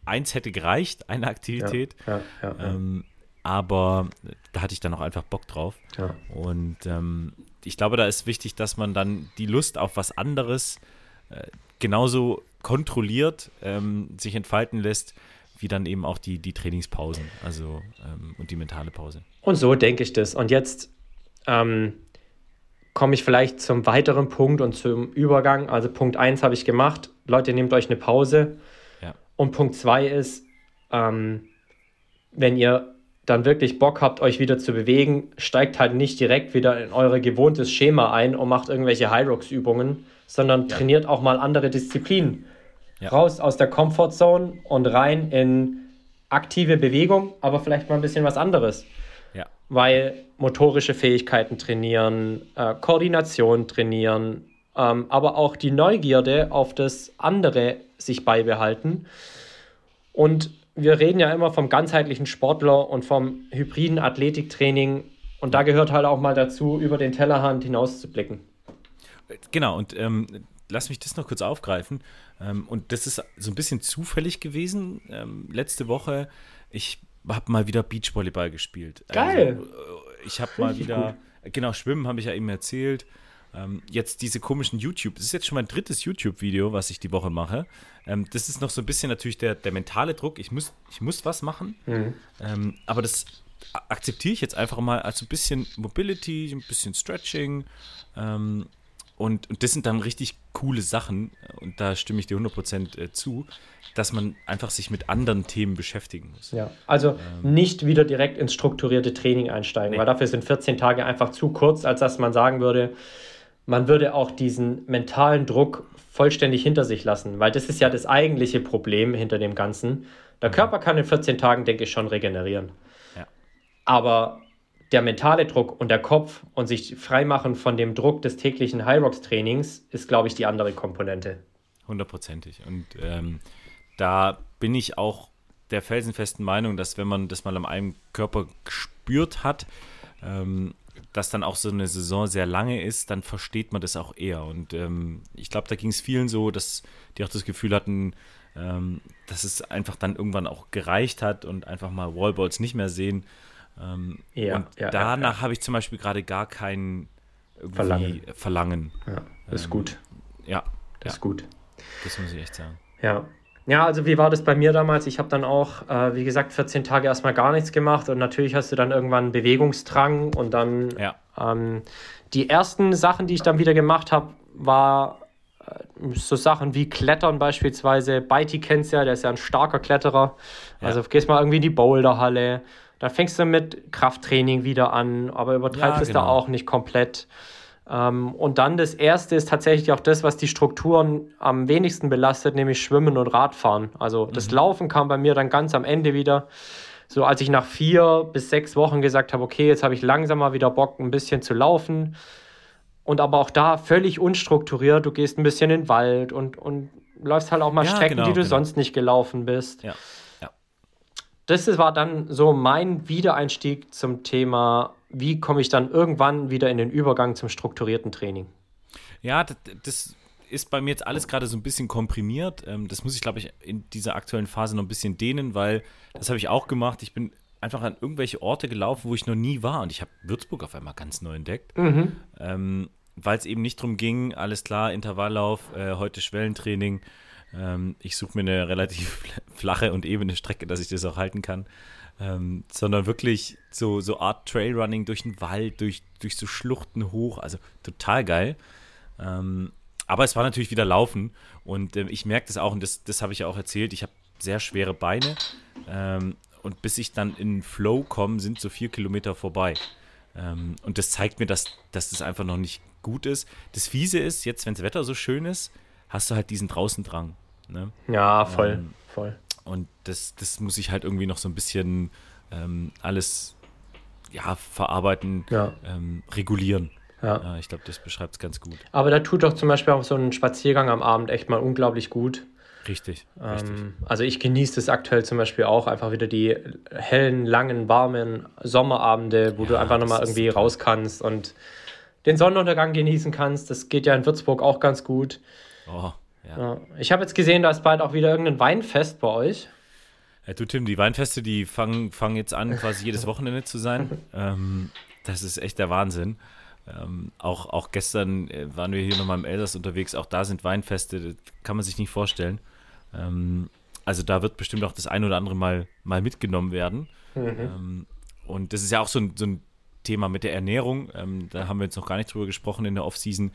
eins hätte gereicht, eine Aktivität. Ja, ja, ja. Ähm, aber da hatte ich dann auch einfach Bock drauf. Und ähm, ich glaube, da ist wichtig, dass man dann die Lust auf was anderes äh, genauso kontrolliert ähm, sich entfalten lässt, wie dann eben auch die, die Trainingspausen, also ähm, und die mentale Pause. Und so denke ich das. Und jetzt ähm, komme ich vielleicht zum weiteren Punkt und zum Übergang. Also Punkt 1 habe ich gemacht. Leute, nehmt euch eine Pause. Ja. Und Punkt 2 ist, ähm, wenn ihr dann wirklich Bock habt, euch wieder zu bewegen, steigt halt nicht direkt wieder in euer gewohntes Schema ein und macht irgendwelche High-Rocks-Übungen, sondern trainiert auch mal andere Disziplinen. Ja. Raus aus der Comfortzone und rein in aktive Bewegung, aber vielleicht mal ein bisschen was anderes Ja. weil motorische Fähigkeiten trainieren, äh, Koordination trainieren, ähm, aber auch die Neugierde auf das andere sich beibehalten. Und wir reden ja immer vom ganzheitlichen Sportler und vom hybriden Athletiktraining. Und da gehört halt auch mal dazu, über den Tellerrand hinaus zu blicken. Genau, und ähm, lass mich das noch kurz aufgreifen. Ähm, und das ist so ein bisschen zufällig gewesen. Ähm, letzte Woche, ich habe mal wieder Beachvolleyball gespielt. Geil. Also, äh, ich habe mal wieder, genau, Schwimmen habe ich ja eben erzählt. Ähm, jetzt diese komischen YouTube, das ist jetzt schon mein drittes YouTube-Video, was ich die Woche mache. Ähm, das ist noch so ein bisschen natürlich der, der mentale Druck. Ich muss, ich muss was machen. Ähm, aber das akzeptiere ich jetzt einfach mal als ein bisschen Mobility, ein bisschen Stretching. Ähm, und, und das sind dann richtig coole Sachen, und da stimme ich dir 100% äh, zu, dass man einfach sich mit anderen Themen beschäftigen muss. Ja, also nicht wieder direkt ins strukturierte Training einsteigen, weil dafür sind 14 Tage einfach zu kurz, als dass man sagen würde, man würde auch diesen mentalen Druck vollständig hinter sich lassen, weil das ist ja das eigentliche Problem hinter dem Ganzen, Der Körper kann in 14 Tagen, denke ich, schon regenerieren. Ja. Aber der mentale Druck und der Kopf und sich freimachen von dem Druck des täglichen High Rocks Trainings ist, glaube ich, die andere Komponente. Hundertprozentig. Und ähm, da bin ich auch der felsenfesten Meinung, dass wenn man das mal am einem Körper gespürt hat, ähm, dass dann auch so eine Saison sehr lange ist, dann versteht man das auch eher. Und ähm, ich glaube, da ging es vielen so, dass die auch das Gefühl hatten, ähm, dass es einfach dann irgendwann auch gereicht hat und einfach mal Wallballs nicht mehr sehen. Ähm, Ja, und ja, danach ja, habe ich zum Beispiel gerade gar kein Verlangen. Verlangen. Ja, ist Ähm, gut. Ja, Das ja, ist gut. das muss ich echt sagen. Ja. Ja, also wie war das bei mir damals? Ich habe dann auch, äh, wie gesagt, 14 Tage erstmal gar nichts gemacht und natürlich hast du dann irgendwann einen Bewegungsdrang und dann Ja, ähm, die ersten Sachen, die ich dann wieder gemacht habe, war äh, so Sachen wie Klettern beispielsweise. Beiti kennst ja, der ist ja ein starker Kletterer. Also gehst mal irgendwie in die Boulderhalle. Dann fängst du mit Krafttraining wieder an, aber übertreibst Ja, es da genau. auch nicht komplett. Ähm, und dann das erste ist tatsächlich auch das, was die Strukturen am wenigsten belastet, nämlich Schwimmen und Radfahren. Also das Laufen kam bei mir dann ganz am Ende wieder. So als ich nach vier bis sechs Wochen gesagt habe, okay, jetzt habe ich langsam mal wieder Bock, ein bisschen zu laufen. Und aber auch da völlig unstrukturiert. Du gehst ein bisschen in den Wald und, und läufst halt auch mal Ja, Strecken, genau, die du genau. sonst nicht gelaufen bist. ja, ja. Das war dann so mein Wiedereinstieg zum Thema, wie komme ich dann irgendwann wieder in den Übergang zum strukturierten Training. Ja, das, das ist bei mir jetzt alles gerade so ein bisschen komprimiert. Ähm, Das muss ich, glaube ich, in dieser aktuellen Phase noch ein bisschen dehnen, weil das habe ich auch gemacht. Ich bin einfach an irgendwelche Orte gelaufen, wo ich noch nie war. Und ich habe Würzburg auf einmal ganz neu entdeckt. Ähm, weil es eben nicht darum ging, alles klar, Intervalllauf, äh, heute Schwellentraining. Ähm, ich suche mir eine relativ flache und ebene Strecke, dass ich das auch halten kann. Ähm, sondern wirklich so, so Art Trailrunning durch den Wald, durch, durch so Schluchten hoch. Also total geil. Ähm, aber es war natürlich wieder Laufen und ähm, ich merke das auch, und das, das habe ich ja auch erzählt, ich habe sehr schwere Beine ähm, und bis ich dann in Flow komme, sind so vier Kilometer vorbei. Ähm, und das zeigt mir, dass, dass das einfach noch nicht gut ist. Das Fiese ist, jetzt, wenn das Wetter so schön ist, hast du halt diesen Draußendrang. Ne? Ja, voll, Ähm, voll. Und das, das muss ich halt irgendwie noch so ein bisschen ähm, alles ja, verarbeiten, Ja. ähm, regulieren. Ja. Ja, ich glaube, das beschreibt es ganz gut. Aber da tut doch zum Beispiel auch so ein Spaziergang am Abend echt mal unglaublich gut. Richtig, richtig. Ähm, also ich genieße das aktuell zum Beispiel auch, einfach wieder die hellen, langen, warmen Sommerabende, wo du Ja, einfach nochmal irgendwie toll. raus kannst und den Sonnenuntergang genießen kannst. Das geht ja in Würzburg auch ganz gut. Oh, ja. Ich habe jetzt gesehen, da ist bald auch wieder irgendein Weinfest bei euch. Ja, du Tim, die Weinfeste, die fangen, fangen jetzt an, quasi jedes Wochenende zu sein. Ähm, das ist echt der Wahnsinn. Ähm, auch, auch gestern äh, waren wir hier nochmal im Elsass unterwegs, auch da sind Weinfeste, das kann man sich nicht vorstellen. Ähm, also da wird bestimmt auch das ein oder andere Mal, mal mitgenommen werden. Ähm, und das ist ja auch so ein, so ein Thema mit der Ernährung. Ähm, da haben wir jetzt noch gar nicht drüber gesprochen in der Offseason.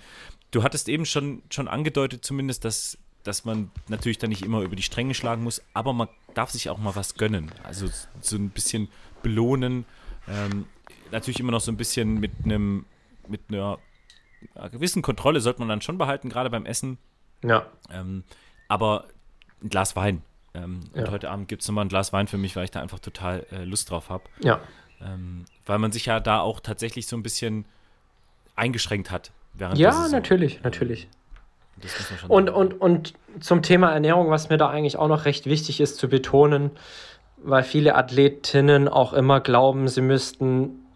Du hattest eben schon, schon angedeutet, zumindest, dass, dass man natürlich dann nicht immer über die Stränge schlagen muss, aber man darf sich auch mal was gönnen. Also so ein bisschen belohnen. Ähm, natürlich immer noch so ein bisschen mit einem mit einer einer gewissen Kontrolle sollte man dann schon behalten, gerade beim Essen. Ja, Ähm, aber ein Glas Wein. Ähm, Ja. Und heute Abend gibt es nochmal ein Glas Wein für mich, weil ich da einfach total äh, Lust drauf habe. ja, Ähm, weil man sich ja da auch tatsächlich so ein bisschen eingeschränkt hat. Während ja, natürlich, natürlich. Man schon Und, und, und zum Thema Ernährung, was mir da eigentlich auch noch recht wichtig ist zu betonen, weil viele Athletinnen auch immer glauben, sie müssten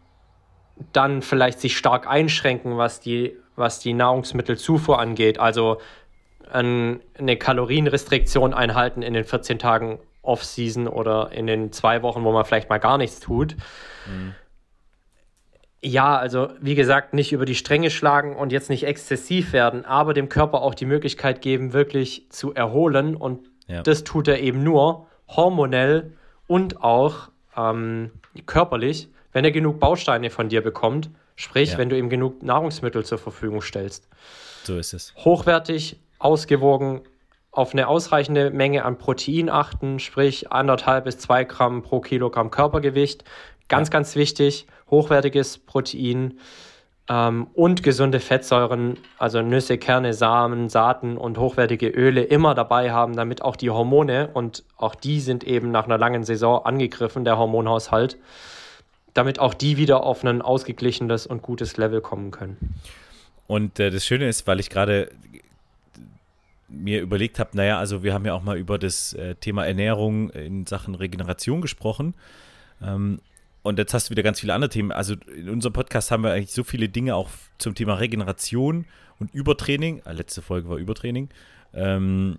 dann vielleicht sich stark einschränken, was die, was die Nahrungsmittelzufuhr angeht. Also ein, eine Kalorienrestriktion einhalten in den 14 Tagen Off-Season oder in den zwei Wochen, wo man vielleicht mal gar nichts tut. Ja, also wie gesagt, nicht über die Stränge schlagen und jetzt nicht exzessiv werden, aber dem Körper auch die Möglichkeit geben, wirklich zu erholen. Und Ja. das tut er eben nur hormonell und auch ähm, körperlich, wenn er genug Bausteine von dir bekommt. Sprich, Ja. wenn du ihm genug Nahrungsmittel zur Verfügung stellst. so ist es. Hochwertig, ausgewogen, auf eine ausreichende Menge an Protein achten, sprich anderthalb bis zwei Gramm pro Kilogramm Körpergewicht. Ganz, ganz wichtig, hochwertiges Protein. ähm, und gesunde Fettsäuren, also Nüsse, Kerne, Samen, Saaten und hochwertige Öle immer dabei haben, damit auch die Hormone, und auch die sind eben nach einer langen Saison angegriffen, der Hormonhaushalt, damit auch die wieder auf ein ausgeglichenes und gutes Level kommen können. Und äh, das Schöne ist, weil ich gerade mir überlegt habe, naja, also wir haben ja auch mal über das äh, Thema Ernährung in Sachen Regeneration gesprochen. Ähm, und jetzt hast du wieder ganz viele andere Themen. Also in unserem Podcast haben wir eigentlich so viele Dinge auch zum Thema Regeneration und Übertraining, äh, letzte Folge war Übertraining, ähm,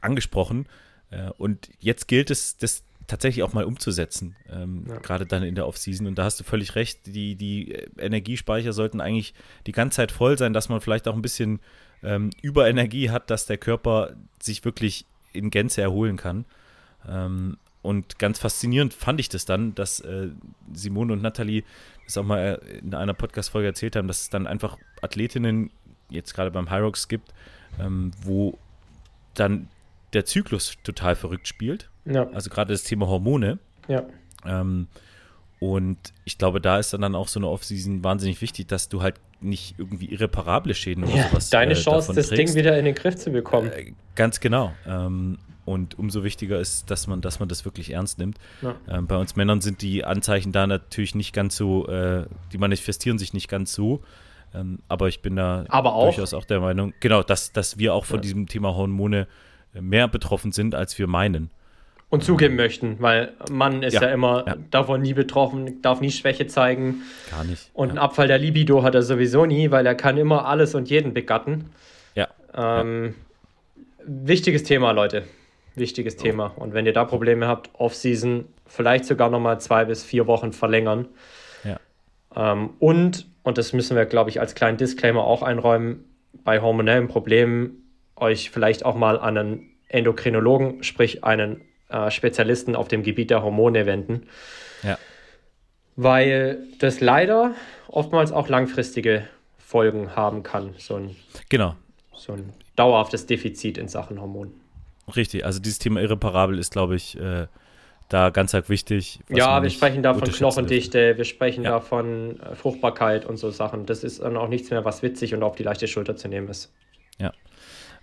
angesprochen. Äh, und jetzt gilt es, das tatsächlich auch mal umzusetzen, ähm, ja. gerade dann in der Offseason. Und da hast du völlig recht, die, die Energiespeicher sollten eigentlich die ganze Zeit voll sein, dass man vielleicht auch ein bisschen ähm, Überenergie hat, dass der Körper sich wirklich in Gänze erholen kann. Ähm, und ganz faszinierend fand ich das dann, dass äh, Simone und Nathalie das auch mal äh, in einer Podcast-Folge erzählt haben, dass es dann einfach Athletinnen jetzt gerade beim Hyrox gibt, ähm, wo dann der Zyklus total verrückt spielt. Ja. Also gerade das Thema Hormone. Ja. Ähm, und ich glaube, da ist dann auch so eine Offseason wahnsinnig wichtig, dass du halt nicht irgendwie irreparable Schäden oder ja, sowas Deine äh, Chance, das trägst. Ding wieder in den Griff zu bekommen. Äh, ganz genau. Ähm, und umso wichtiger ist, dass man, dass man das wirklich ernst nimmt. Ja. Ähm, bei uns Männern sind die Anzeichen da natürlich nicht ganz so, äh, die manifestieren sich nicht ganz so. Ähm, aber ich bin da auch, durchaus auch der Meinung, genau, dass, dass wir auch von ja. diesem Thema Hormone äh, mehr betroffen sind, als wir meinen. Und zugeben möchten, weil Mann ist ja, ja immer ja. davon nie betroffen, darf nie Schwäche zeigen. Gar nicht. Und einen Abfall der Libido hat er sowieso nie, weil er kann immer alles und jeden begatten. Ja. Ähm, wichtiges Thema, Leute wichtiges Thema. Und wenn ihr da Probleme habt, Off-Season vielleicht sogar nochmal zwei bis vier Wochen verlängern. Ja. Ähm, und, und das müssen wir, glaube ich, als kleinen Disclaimer auch einräumen, bei hormonellen Problemen euch vielleicht auch mal an einen Endokrinologen, sprich einen äh, Spezialisten auf dem Gebiet der Hormone wenden. Ja. Weil das leider oftmals auch langfristige Folgen haben kann. So ein, genau. so ein dauerhaftes Defizit in Sachen Hormonen. Richtig, also dieses Thema irreparabel ist, glaube ich, äh, da ganz arg wichtig. Ja, wir sprechen da von Knochendichte, wir sprechen ja. da von äh, Fruchtbarkeit und so Sachen. Das ist dann auch nichts mehr, was witzig und auf die leichte Schulter zu nehmen ist. Ja.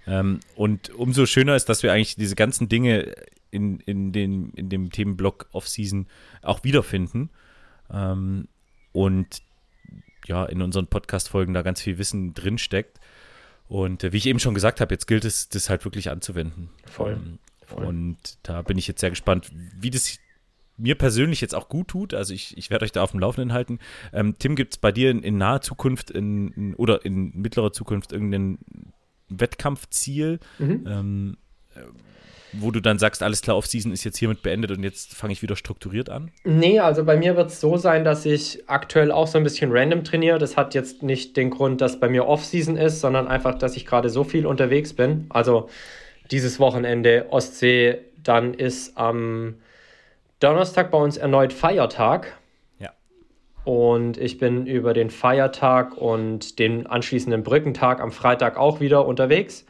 Ähm, und umso schöner ist, dass wir eigentlich diese ganzen Dinge in, in, den, in dem Themenblock Off-Season auch wiederfinden. Ähm, und ja, in unseren Podcast-Folgen da ganz viel Wissen drinsteckt. Und äh, wie ich eben schon gesagt habe, jetzt gilt es, das halt wirklich anzuwenden. Voll. Ähm, Voll. Und da bin ich jetzt sehr gespannt, wie das mir persönlich jetzt auch gut tut. Also ich, ich werde euch da auf dem Laufenden halten. Ähm, Tim, gibt es bei dir in, in naher Zukunft in, in, oder in mittlerer Zukunft irgendein Wettkampfziel? Mhm. Ähm, wo du dann sagst, alles klar, Off-Season ist jetzt hiermit beendet und jetzt fange ich wieder strukturiert an? Nee, also bei mir wird es so sein, dass ich aktuell auch so ein bisschen random trainiere. Das hat jetzt nicht den Grund, dass bei mir Off-Season ist, sondern einfach, dass ich gerade so viel unterwegs bin. Also dieses Wochenende Ostsee, dann ist am Donnerstag bei uns erneut Feiertag. Ja. Und ich bin über den Feiertag und den anschließenden Brückentag am Freitag auch wieder unterwegs.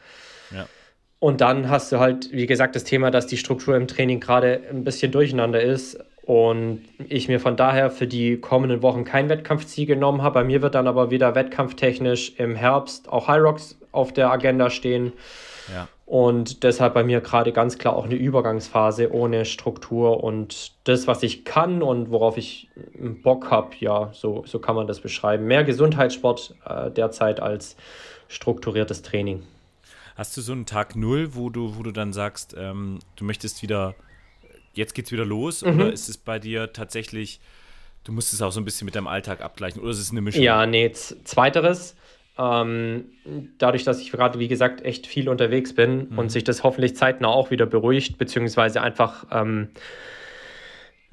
Und dann hast du halt, wie gesagt, das Thema, dass die Struktur im Training gerade ein bisschen durcheinander ist und ich mir von daher für die kommenden Wochen kein Wettkampfziel genommen habe. Bei mir wird dann aber wieder wettkampftechnisch im Herbst auch High Rocks auf der Agenda stehen. Ja. Und deshalb bei mir gerade ganz klar auch eine Übergangsphase ohne Struktur und das, was ich kann und worauf ich Bock habe, ja, so, so kann man das beschreiben. Mehr Gesundheitssport äh, derzeit als strukturiertes Training. Hast du so einen Tag Null, wo du, wo du dann sagst, ähm, du möchtest wieder, jetzt geht's wieder los? Mhm. Oder ist es bei dir tatsächlich, du musst es auch so ein bisschen mit deinem Alltag abgleichen? Oder ist es eine Mischung? Ja, nee, zweiteres. Ähm, dadurch, dass ich gerade, wie gesagt, echt viel unterwegs bin mhm. und sich das hoffentlich zeitnah auch wieder beruhigt, beziehungsweise einfach ähm,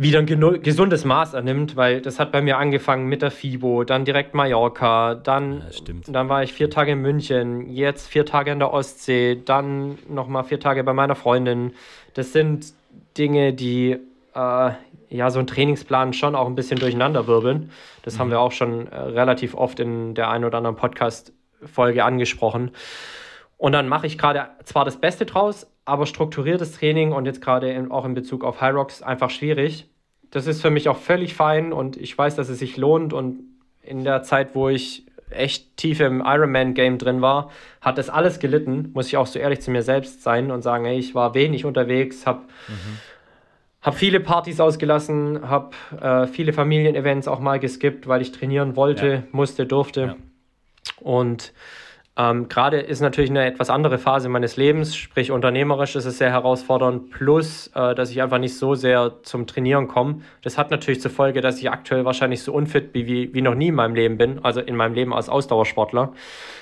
wieder ein gesundes Maß annimmt, weil das hat bei mir angefangen mit der FIBO, dann direkt Mallorca, dann, ja, dann war ich vier Tage in München, jetzt vier Tage in der Ostsee, dann nochmal vier Tage bei meiner Freundin. Das sind Dinge, die äh, ja so einen Trainingsplan schon auch ein bisschen durcheinander wirbeln. Das mhm. haben wir auch schon äh, relativ oft in der einen oder anderen Podcast-Folge angesprochen. Und dann mache ich gerade zwar das Beste draus, aber strukturiertes Training und jetzt gerade auch in Bezug auf High Rocks einfach schwierig. Das ist für mich auch völlig fein und ich weiß, dass es sich lohnt und in der Zeit, wo ich echt tief im Ironman-Game drin war, hat das alles gelitten, muss ich auch so ehrlich zu mir selbst sein und sagen, hey, ich war wenig unterwegs, habe mhm. hab viele Partys ausgelassen, habe äh, viele Familienevents auch mal geskippt, weil ich trainieren wollte, ja. musste, durfte. Ja. Und ähm, Gerade ist natürlich eine etwas andere Phase meines Lebens, sprich unternehmerisch ist es sehr herausfordernd, plus äh, dass ich einfach nicht so sehr zum Trainieren komme. Das hat natürlich zur Folge, dass ich aktuell wahrscheinlich so unfit wie, wie, wie noch nie in meinem Leben bin, also in meinem Leben als Ausdauersportler.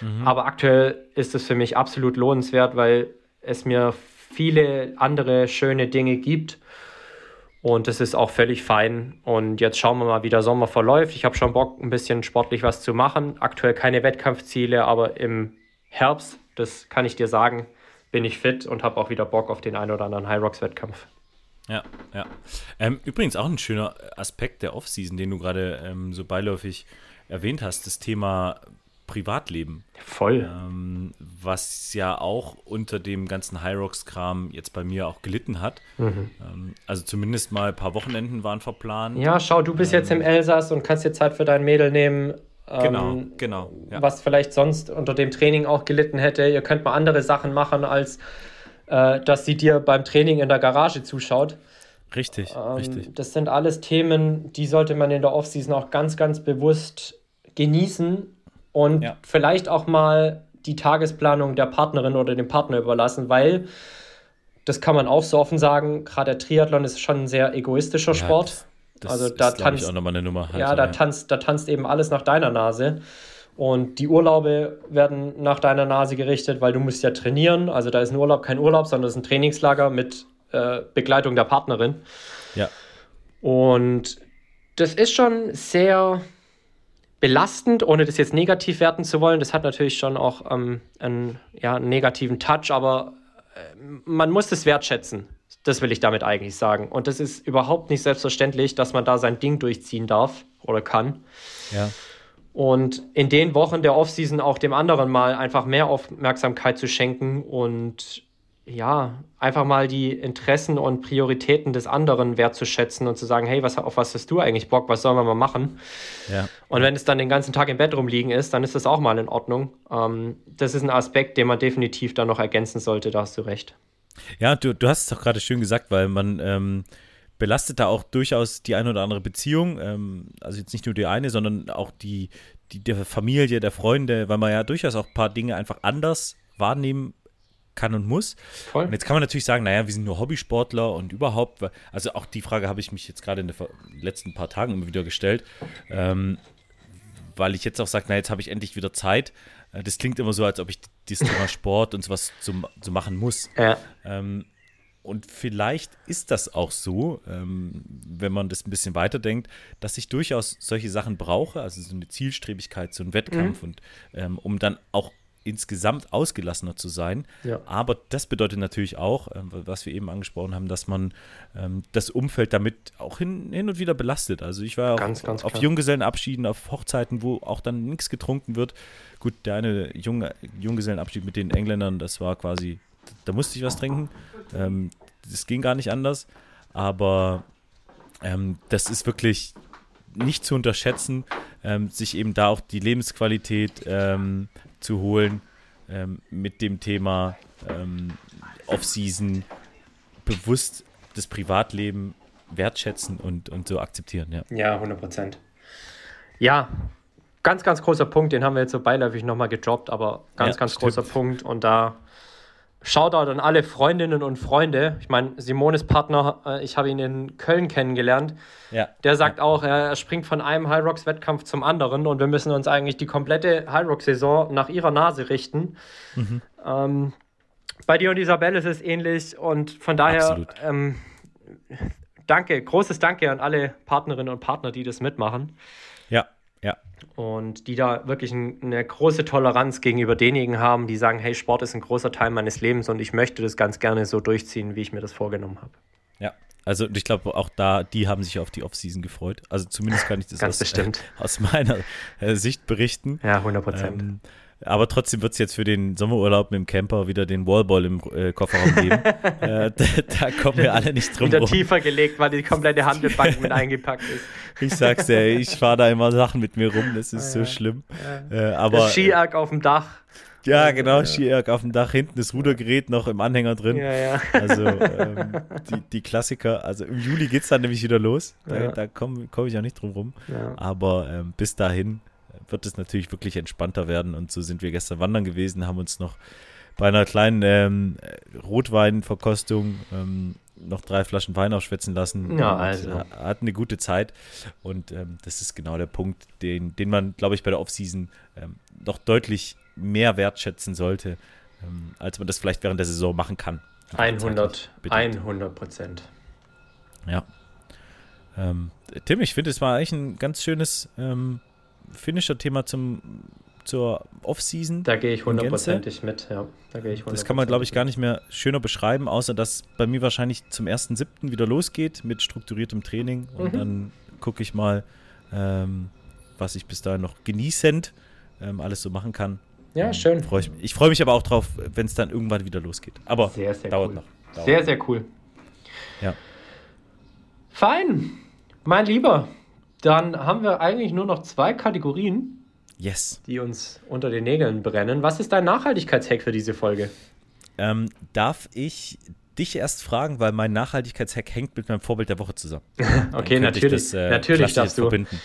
Mhm. Aber aktuell ist es für mich absolut lohnenswert, weil es mir viele andere schöne Dinge gibt und das ist auch völlig fein. Und jetzt schauen wir mal, wie der Sommer verläuft. Ich habe schon Bock, ein bisschen sportlich was zu machen. Aktuell keine Wettkampfziele, aber im Herbst, das kann ich dir sagen, bin ich fit und habe auch wieder Bock auf den einen oder anderen High Rocks Wettkampf. Ja, ja. Ähm, übrigens auch ein schöner Aspekt der Offseason, den du gerade ähm, so beiläufig erwähnt hast, das Thema Privatleben. Voll. Ähm, was ja auch unter dem ganzen High Rocks-Kram jetzt bei mir auch gelitten hat. Mhm. Ähm, also zumindest mal ein paar Wochenenden waren verplant. Ja, schau, du bist ähm, jetzt im ähm, Elsass und kannst dir Zeit für dein Mädel nehmen. Genau, ähm, genau. Ja. Was vielleicht sonst unter dem Training auch gelitten hätte. Ihr könnt mal andere Sachen machen, als äh, dass sie dir beim Training in der Garage zuschaut. Richtig, ähm, richtig. Das sind alles Themen, die sollte man in der Offseason auch ganz, ganz bewusst genießen und ja. vielleicht auch mal die Tagesplanung der Partnerin oder dem Partner überlassen, weil das kann man auch so offen sagen, gerade der Triathlon ist schon ein sehr egoistischer ja, Sport. Das, das also da ist, tanzt auch nochmal eine Nummer. Halt, ja, da ja. tanzt, da tanzt eben alles nach deiner Nase. Und die Urlaube werden nach deiner Nase gerichtet, weil du musst ja trainieren. Also da ist ein Urlaub kein Urlaub, sondern es ist ein Trainingslager mit äh, Begleitung der Partnerin. Ja. Und das ist schon sehr belastend, ohne das jetzt negativ werten zu wollen. Das hat natürlich schon auch ähm, einen, ja, einen negativen Touch, aber äh, man muss es wertschätzen. Das will ich damit eigentlich sagen. Und das ist überhaupt nicht selbstverständlich, dass man da sein Ding durchziehen darf oder kann. Ja. Und in den Wochen der Offseason auch dem anderen mal einfach mehr Aufmerksamkeit zu schenken und ja, einfach mal die Interessen und Prioritäten des anderen wertzuschätzen und zu sagen, hey, was, auf was hast du eigentlich Bock, was sollen wir mal machen? Ja. Und wenn es dann den ganzen Tag im Bett rumliegen ist, dann ist das auch mal in Ordnung. Ähm, das ist ein Aspekt, den man definitiv dann noch ergänzen sollte, da hast du recht. Ja, du, du hast es doch gerade schön gesagt, weil man ähm, belastet da auch durchaus die eine oder andere Beziehung. Ähm, also jetzt nicht nur die eine, sondern auch die, die der Familie, der Freunde, weil man ja durchaus auch ein paar Dinge einfach anders wahrnehmen kann und muss. Voll. Und jetzt kann man natürlich sagen, naja, wir sind nur Hobbysportler und überhaupt, also auch die Frage habe ich mich jetzt gerade in den letzten paar Tagen immer wieder gestellt, ähm, weil ich jetzt auch sage, na, jetzt habe ich endlich wieder Zeit. Äh, das klingt immer so, als ob ich das Thema Sport und sowas zu, zu machen muss. Ja. Ähm, und vielleicht ist das auch so, ähm, wenn man das ein bisschen weiterdenkt, dass ich durchaus solche Sachen brauche, also so eine Zielstrebigkeit, so ein Wettkampf mhm. und ähm, um dann auch insgesamt ausgelassener zu sein. Ja. Aber das bedeutet natürlich auch, äh, was wir eben angesprochen haben, dass man ähm, das Umfeld damit auch hin, hin und wieder belastet. Also ich war ganz, auf, ganz auf Junggesellenabschieden, auf Hochzeiten, wo auch dann nichts getrunken wird. Gut, der eine Jung, Junggesellenabschied mit den Engländern, das war quasi, da musste ich was trinken. Ähm, das ging gar nicht anders. Aber ähm, das ist wirklich nicht zu unterschätzen, ähm, sich eben da auch die Lebensqualität ähm, zu holen ähm, mit dem Thema ähm, Off-Season bewusst das Privatleben wertschätzen und, und so akzeptieren. Ja, ja 100 Prozent. Ja, ganz, ganz großer Punkt, den haben wir jetzt so beiläufig nochmal gedroppt, aber ganz, ja, ganz stimmt. großer Punkt und da Shoutout an alle Freundinnen und Freunde. Ich meine, Simones Partner, äh, ich habe ihn in Köln kennengelernt. Ja. Der sagt auch, er springt von einem High Rocks Wettkampf zum anderen und wir müssen uns eigentlich die komplette High Rocks Saison nach ihrer Nase richten. Mhm. Ähm, bei dir und Isabelle ist es ähnlich und von daher ähm, danke, großes Danke an alle Partnerinnen und Partner, die das mitmachen. Ja, ja. Und die da wirklich ein, eine große Toleranz gegenüber denjenigen haben, die sagen, hey, Sport ist ein großer Teil meines Lebens und ich möchte das ganz gerne so durchziehen, wie ich mir das vorgenommen habe. Ja, also ich glaube auch da, die haben sich auf die Offseason gefreut. Also zumindest kann ich das aus, äh, aus, meiner äh, Sicht berichten. Ja, 100 Prozent. Ähm, Aber trotzdem wird es jetzt für den Sommerurlaub mit dem Camper wieder den Wallball im äh, Kofferraum geben. äh, da, da, kommen wir alle nicht drum Wieder rum. tiefer gelegt, weil die komplette Handelbank mit eingepackt ist. Ich sag's dir, ich fahre da immer Sachen mit mir rum, das ist ja, so schlimm. Ja. Äh, aber, das Skiarg auf dem Dach. Ja, genau, ja. Skiarg auf dem Dach, hinten das Rudergerät noch im Anhänger drin. Ja, ja. Also ähm, die, die, Klassiker. Also im Juli geht es dann nämlich wieder los. Da, da komme komm ich auch nicht drum rum. Aber ähm, bis dahin wird es natürlich wirklich entspannter werden. Und so sind wir gestern wandern gewesen, haben uns noch bei einer kleinen ähm, Rotweinverkostung ähm, noch drei Flaschen Wein aufschwätzen lassen. Ja, also. Äh, hatten eine gute Zeit. Und ähm, das ist genau der Punkt, den, den man, glaube ich, bei der Offseason ähm, noch deutlich mehr wertschätzen sollte, ähm, als man das vielleicht während der Saison machen kann. 100, 100 Prozent. Ja. Ähm, Tim, ich finde, es war eigentlich ein ganz schönes ähm, Finisher-Thema zum zur Offseason. Da gehe ich hundertprozentig mit, ja. Da gehe ich Das kann man, glaube ich, gar nicht mehr schöner beschreiben, außer dass bei mir wahrscheinlich zum 1.7. wieder losgeht mit strukturiertem Training. Und mhm. dann gucke ich mal, ähm, was ich bis dahin noch genießend ähm, alles so machen kann. Ja, schön. Freu ich ich freue mich aber auch drauf, wenn es dann irgendwann wieder losgeht. Aber sehr, sehr dauert cool. noch. Dauert sehr, sehr cool. Ja. Fein, mein Lieber. Dann haben wir eigentlich nur noch zwei Kategorien, yes. die uns unter den Nägeln brennen. Was ist dein Nachhaltigkeitshack für diese Folge? Ähm, darf ich dich erst fragen, weil mein Nachhaltigkeitshack hängt mit meinem Vorbild der Woche zusammen. okay, natürlich. Das, äh, natürlich darfst du. Verbinden.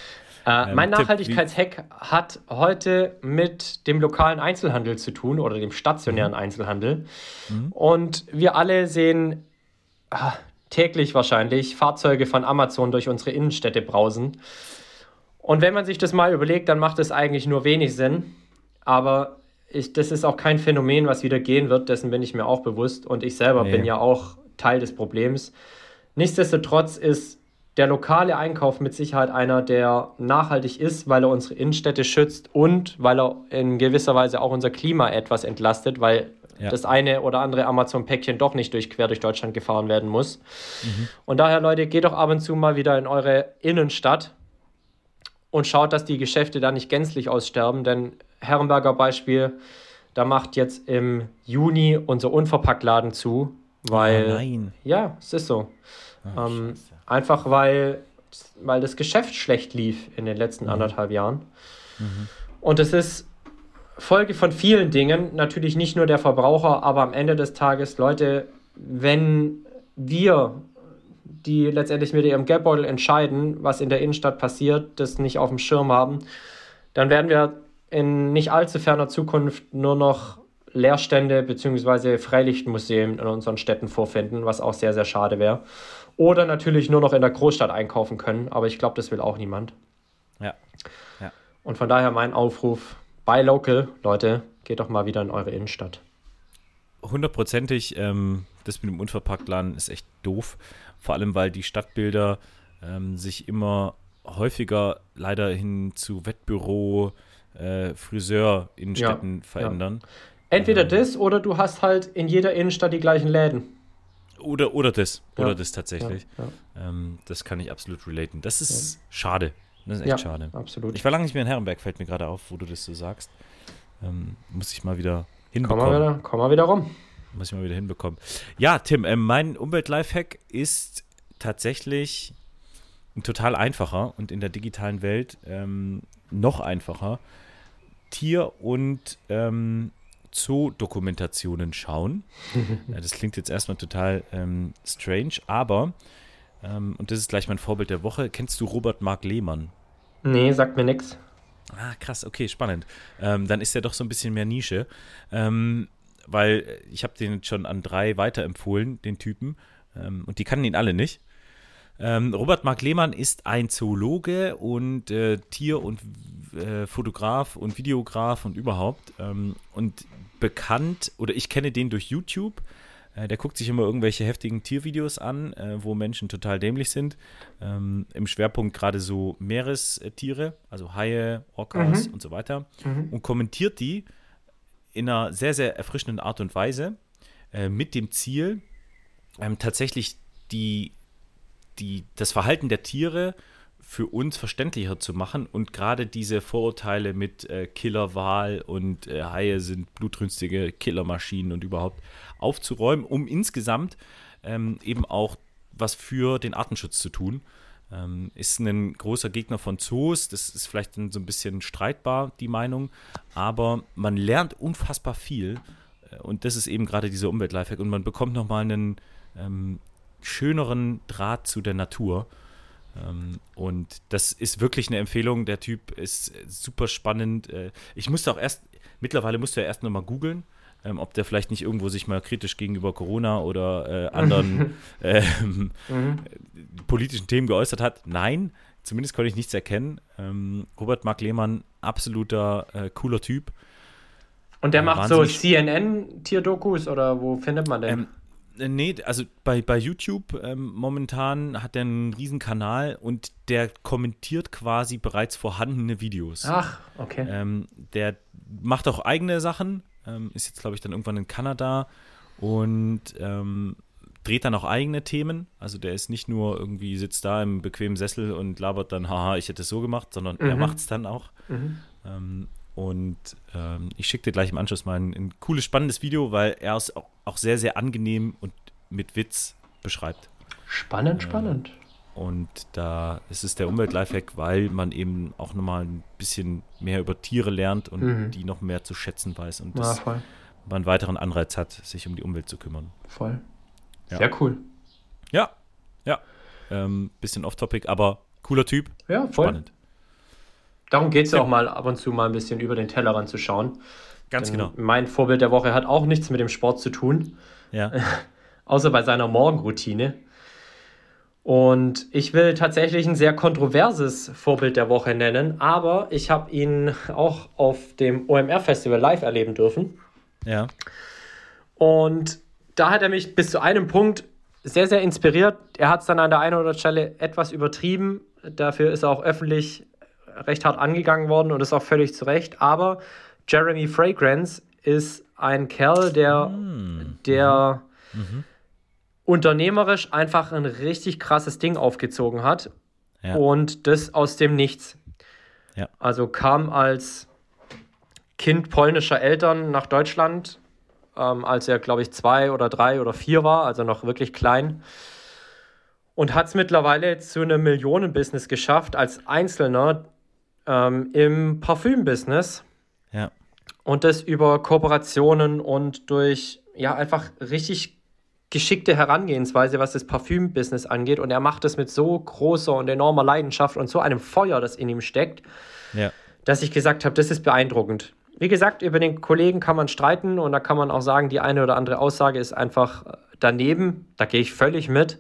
Äh, ähm, mein Nachhaltigkeitshack hat heute mit dem lokalen Einzelhandel zu tun oder dem stationären mhm. Einzelhandel. Mhm. Und wir alle sehen ah, täglich wahrscheinlich Fahrzeuge von Amazon durch unsere Innenstädte brausen. Und wenn man sich das mal überlegt, dann macht es eigentlich nur wenig Sinn. Aber ich, das ist auch kein Phänomen, was wieder gehen wird, dessen bin ich mir auch bewusst. Und ich selber nee. bin ja auch Teil des Problems. Nichtsdestotrotz ist der lokale Einkauf mit Sicherheit einer, der nachhaltig ist, weil er unsere Innenstädte schützt und weil er in gewisser Weise auch unser Klima etwas entlastet, weil ja. das eine oder andere Amazon-Päckchen doch nicht durch, quer durch Deutschland gefahren werden muss. Mhm. Und daher, Leute, geht doch ab und zu mal wieder in eure Innenstadt und schaut, dass die Geschäfte da nicht gänzlich aussterben, denn Herrenberger Beispiel, da macht jetzt im Juni unser Unverpacktladen zu, weil. Oh nein. Ja, es ist so. Oh, ähm, Einfach weil, weil das Geschäft schlecht lief in den letzten mhm. anderthalb Jahren. Mhm. Und es ist Folge von vielen Dingen, natürlich nicht nur der Verbraucher, aber am Ende des Tages, Leute, wenn wir, die letztendlich mit ihrem Geldbeutel entscheiden, was in der Innenstadt passiert, das nicht auf dem Schirm haben, dann werden wir in nicht allzu ferner Zukunft nur noch Leerstände bzw. Freilichtmuseen in unseren Städten vorfinden, was auch sehr, sehr schade wäre. Oder natürlich nur noch in der Großstadt einkaufen können, aber ich glaube, das will auch niemand. Ja. ja. Und von daher mein Aufruf: Buy local, Leute, geht doch mal wieder in eure Innenstadt. Hundertprozentig, ähm, das mit dem Unverpacktladen ist echt doof. Vor allem, weil die Stadtbilder ähm, sich immer häufiger leider hin zu Wettbüro, äh, Friseur in Städten ja, verändern. Ja. Entweder ähm, das oder du hast halt in jeder Innenstadt die gleichen Läden. Oder, oder das. Ja. Oder das tatsächlich. Ähm, das kann ich absolut relaten. Das ist schade. Das ist echt schade. Absolut. Ich war lange nicht mehr in Herrenberg, fällt mir gerade auf, wo du das so sagst. Ähm, muss ich mal wieder hinbekommen. Komm mal wieder, komm mal wieder rum. Muss ich mal wieder hinbekommen. Ja, Tim, äh, mein Umwelt-Lifehack ist tatsächlich ein total einfacher und in der digitalen Welt ähm, noch einfacher. Tier- und ähm, Zoo-Dokumentationen schauen. das klingt jetzt erstmal total ähm, strange, aber, ähm, und das ist gleich mein Vorbild der Woche, kennst du Robert Mark Lehmann? Nee, sagt mir nichts. Ah, krass, okay, spannend. Ähm, dann ist er doch so ein bisschen mehr Nische, ähm, weil ich habe den schon an drei weiterempfohlen, den Typen, ähm, und die kannten ihn alle nicht. Ähm, Robert Mark Lehmann ist ein Zoologe und äh, Tier- und äh, Fotograf und Videograf und überhaupt. Ähm, und bekannt, oder ich kenne den durch YouTube. Äh, der guckt sich immer irgendwelche heftigen Tiervideos an, äh, wo Menschen total dämlich sind. Ähm, Im Schwerpunkt gerade so Meerestiere, also Haie, Orcas mhm. und so weiter. Mhm. Und kommentiert die in einer sehr, sehr erfrischenden Art und Weise äh, mit dem Ziel, ähm, tatsächlich die, die, das Verhalten der Tiere für uns verständlicher zu machen und gerade diese Vorurteile mit äh, Killerwahl und äh, Haie sind blutrünstige Killermaschinen und überhaupt aufzuräumen, um insgesamt ähm, eben auch was für den Artenschutz zu tun. Ähm, ist ein großer Gegner von Zoos, das ist vielleicht so ein bisschen streitbar, die Meinung, aber man lernt unfassbar viel äh, und das ist eben gerade dieser Umwelt-Lifehack und man bekommt nochmal einen ähm, schöneren Draht zu der Natur. Ähm, und das ist wirklich eine Empfehlung. Der Typ ist super spannend. Äh, ich musste auch erst, mittlerweile musste er erst nochmal googeln, ähm, ob der vielleicht nicht irgendwo sich mal kritisch gegenüber Corona oder äh, anderen ähm, mhm. politischen Themen geäußert hat. Nein, zumindest konnte ich nichts erkennen. Ähm, Robert Mark Lehmann, absoluter äh, cooler Typ. Und der äh, macht so CNN-Tierdokus oder wo findet man den? Ähm, äh, nee, also bei, bei YouTube ähm, momentan hat er einen riesen Kanal und der kommentiert quasi bereits vorhandene Videos. Ach, okay. Ähm, der macht auch eigene Sachen, ähm, ist jetzt, glaube ich, dann irgendwann in Kanada und ähm, dreht dann auch eigene Themen. Also der ist nicht nur irgendwie sitzt da im bequemen Sessel und labert dann, haha, ich hätte es so gemacht, sondern mhm. er macht es dann auch. Mhm. Und ähm, ich schicke dir gleich im Anschluss mal ein, ein, cooles, spannendes Video, weil er es auch, auch, sehr, sehr angenehm und mit Witz beschreibt. Spannend, ähm, spannend. Und da ist es der Umwelt-Lifehack, weil man eben auch nochmal ein bisschen mehr über Tiere lernt und mhm. die noch mehr zu schätzen weiß und das ja, man einen weiteren Anreiz hat, sich um die Umwelt zu kümmern. Voll. Ja. Sehr cool. Ja, ja. Ähm, bisschen off-topic, aber cooler Typ. Ja, voll. Spannend. Darum geht es ja auch mal ab und zu mal ein bisschen über den Tellerrand zu schauen. Ganz Denn genau. Mein Vorbild der Woche hat auch nichts mit dem Sport zu tun. Ja. Außer bei seiner Morgenroutine. Und ich will tatsächlich ein sehr kontroverses Vorbild der Woche nennen, aber ich habe ihn auch auf dem OMR-Festival live erleben dürfen. Ja. Und da hat er mich bis zu einem Punkt sehr, sehr inspiriert. Er hat es dann an der einen oder anderen Stelle etwas übertrieben. Dafür ist er auch öffentlich recht hart angegangen worden und ist auch völlig zu Recht. Aber Jeremy Fragrance ist ein Kerl, der, mm. der mhm unternehmerisch einfach ein richtig krasses Ding aufgezogen hat. Ja. Und das aus dem Nichts. Ja. Also kam als Kind polnischer Eltern nach Deutschland, ähm, als er, glaube ich, zwei oder drei oder vier war, also noch wirklich klein. Und hat es mittlerweile zu einem Millionenbusiness geschafft als Einzelner ähm, im Parfümbusiness. Ja. Und das über Kooperationen und durch ja einfach richtig geschickte Herangehensweise, was das Parfümbusiness angeht. Und er macht es mit so großer und enormer Leidenschaft und so einem Feuer, das in ihm steckt, ja. dass ich gesagt habe, das ist beeindruckend. Wie gesagt, über den Kollegen kann man streiten und da kann man auch sagen, die eine oder andere Aussage ist einfach äh, daneben. Da gehe ich völlig mit.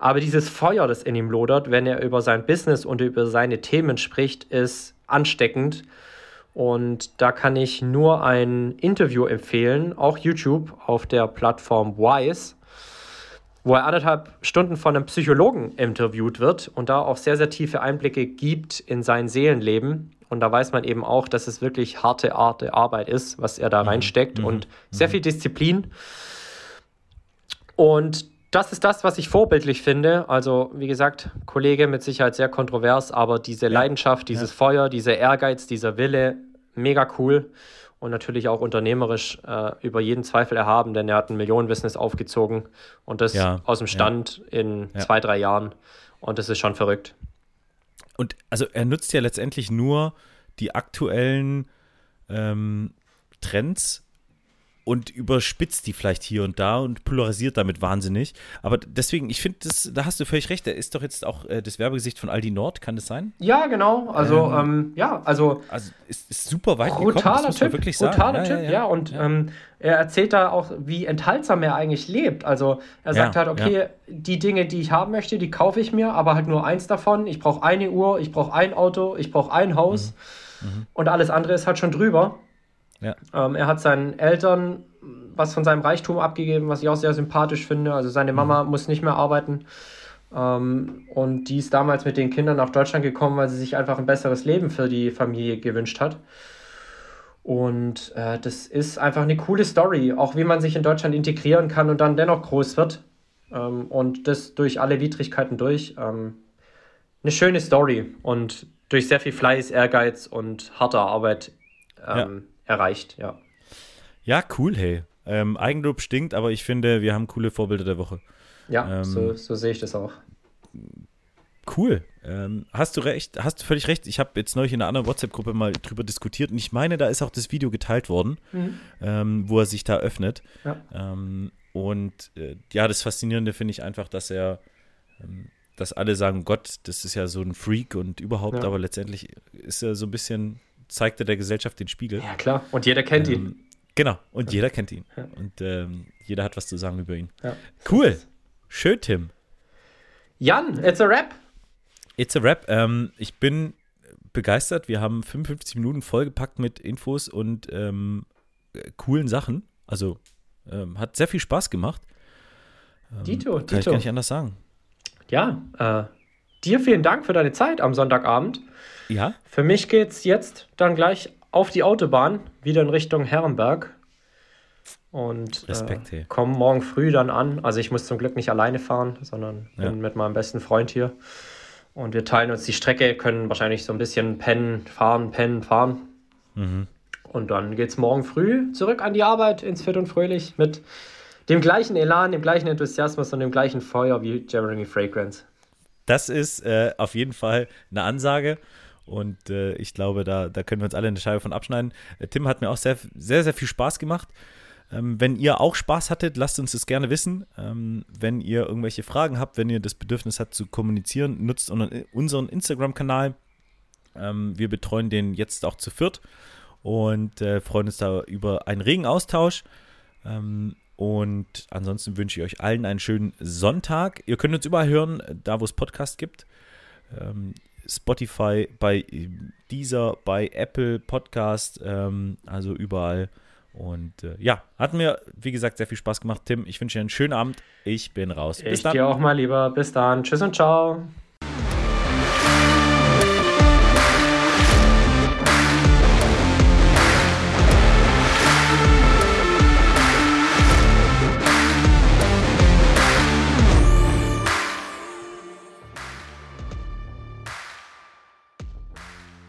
Aber dieses Feuer, das in ihm lodert, wenn er über sein Business und über seine Themen spricht, ist ansteckend. Und da kann ich nur ein Interview empfehlen, auch YouTube auf der Plattform Wise wo er anderthalb Stunden von einem Psychologen interviewt wird und da auch sehr, sehr tiefe Einblicke gibt in sein Seelenleben. Und da weiß man eben auch, dass es wirklich harte, harte Arbeit ist, was er da mhm. reinsteckt mhm. und sehr mhm. viel Disziplin. Und das ist das, was ich vorbildlich finde. Also, wie gesagt, Kollege mit Sicherheit sehr kontrovers, aber diese ja. Leidenschaft, dieses ja. Feuer, dieser Ehrgeiz, dieser Wille, mega cool und natürlich auch unternehmerisch äh, über jeden Zweifel erhaben, denn er hat ein Millionenbusiness aufgezogen und das ja, aus dem Stand in zwei, drei Jahren. Und das ist schon verrückt. Und also er nutzt ja letztendlich nur die aktuellen ähm, Trends und überspitzt die vielleicht hier und da und polarisiert damit wahnsinnig. Aber deswegen, ich finde, da hast du völlig recht. Er ist doch jetzt auch äh, das Werbegesicht von Aldi Nord, kann das sein? Ja, genau. Also, ähm, ähm, ja, also. Also ist, ist super weit brutaler gekommen, Typ, wirklich sagen. Brutaler ja, Typ, ja, ja. ja und ähm, er erzählt da auch, wie enthaltsam er eigentlich lebt. Also, er sagt halt, okay, die Dinge, die ich haben möchte, die kaufe ich mir, aber halt nur eins davon. Ich brauche eine Uhr, ich brauche ein Auto, ich brauche ein Haus mhm. Mhm. und alles andere ist halt schon drüber. Ja. Ähm, er hat seinen Eltern was von seinem Reichtum abgegeben, was ich auch sehr sympathisch finde. Also seine Mama mhm. muss nicht mehr arbeiten. Ähm, und die ist damals mit den Kindern nach Deutschland gekommen, weil sie sich einfach ein besseres Leben für die Familie gewünscht hat. Und äh, das ist einfach eine coole Story, auch wie man sich in Deutschland integrieren kann und dann dennoch groß wird. Ähm, und das durch alle Widrigkeiten durch. Ähm, eine schöne Story und durch sehr viel Fleiß, Ehrgeiz und harte Arbeit ähm. Erreicht, ja. Ja, cool, hey. Ähm, Eigenlob stinkt, aber ich finde, wir haben coole Vorbilder der Woche. Ja, ähm, so, so sehe ich das auch. Cool. Ähm, hast du recht, hast du völlig recht. Ich habe jetzt neulich in einer anderen WhatsApp-Gruppe mal drüber diskutiert und ich meine, da ist auch das Video geteilt worden, mhm. ähm, wo er sich da öffnet. Ja. Ähm, und äh, ja, das Faszinierende finde ich einfach, dass er, ähm, dass alle sagen, Gott, das ist ja so ein Freak und überhaupt, ja. aber letztendlich ist er so ein bisschen, zeigt er der Gesellschaft den Spiegel. Ja, klar. Und jeder kennt ihn. Ähm, genau. Und ja. jeder kennt ihn. Und ähm, jeder hat was zu sagen über ihn. Cool. Schön, Tim. Jan, it's a rap. It's a Rap. Ähm, ich bin begeistert. Wir haben 55 Minuten vollgepackt mit Infos und ähm, coolen Sachen. Also ähm, hat sehr viel Spaß gemacht. Ähm, Dito, kann Dito. ich gar nicht anders sagen. Ja, äh, dir vielen Dank für deine Zeit am Sonntagabend. Ja. Für mich geht es jetzt dann gleich auf die Autobahn, wieder in Richtung Herrenberg. Und Respekt, äh, komme morgen früh dann an. Also ich muss zum Glück nicht alleine fahren, sondern ja. bin mit meinem besten Freund hier. Und wir teilen uns die Strecke, können wahrscheinlich so ein bisschen pennen, fahren, pennen, fahren. Mhm. Und dann geht es morgen früh zurück an die Arbeit ins Fit und Fröhlich mit dem gleichen Elan, dem gleichen Enthusiasmus und dem gleichen Feuer wie Jeremy Fragrance. Das ist äh, auf jeden Fall eine Ansage. Und äh, ich glaube, da, da können wir uns alle eine Scheibe von abschneiden. Äh, Tim hat mir auch sehr, sehr, sehr viel Spaß gemacht. Ähm, wenn ihr auch Spaß hattet, lasst uns das gerne wissen. Ähm, wenn ihr irgendwelche Fragen habt, wenn ihr das Bedürfnis habt zu kommunizieren, nutzt unseren Instagram-Kanal. Ähm, wir betreuen den jetzt auch zu viert und äh, freuen uns da über einen regen Austausch. Ähm, und ansonsten wünsche ich euch allen einen schönen Sonntag. Ihr könnt uns überall hören, da wo es Podcasts gibt. Spotify, bei dieser, bei Apple Podcast, ähm, also überall und äh, ja, hat mir, wie gesagt, sehr viel Spaß gemacht. Tim, ich wünsche dir einen schönen Abend. Ich bin raus. Bis ich dann. dir auch mal lieber. Bis dann. Tschüss und ciao.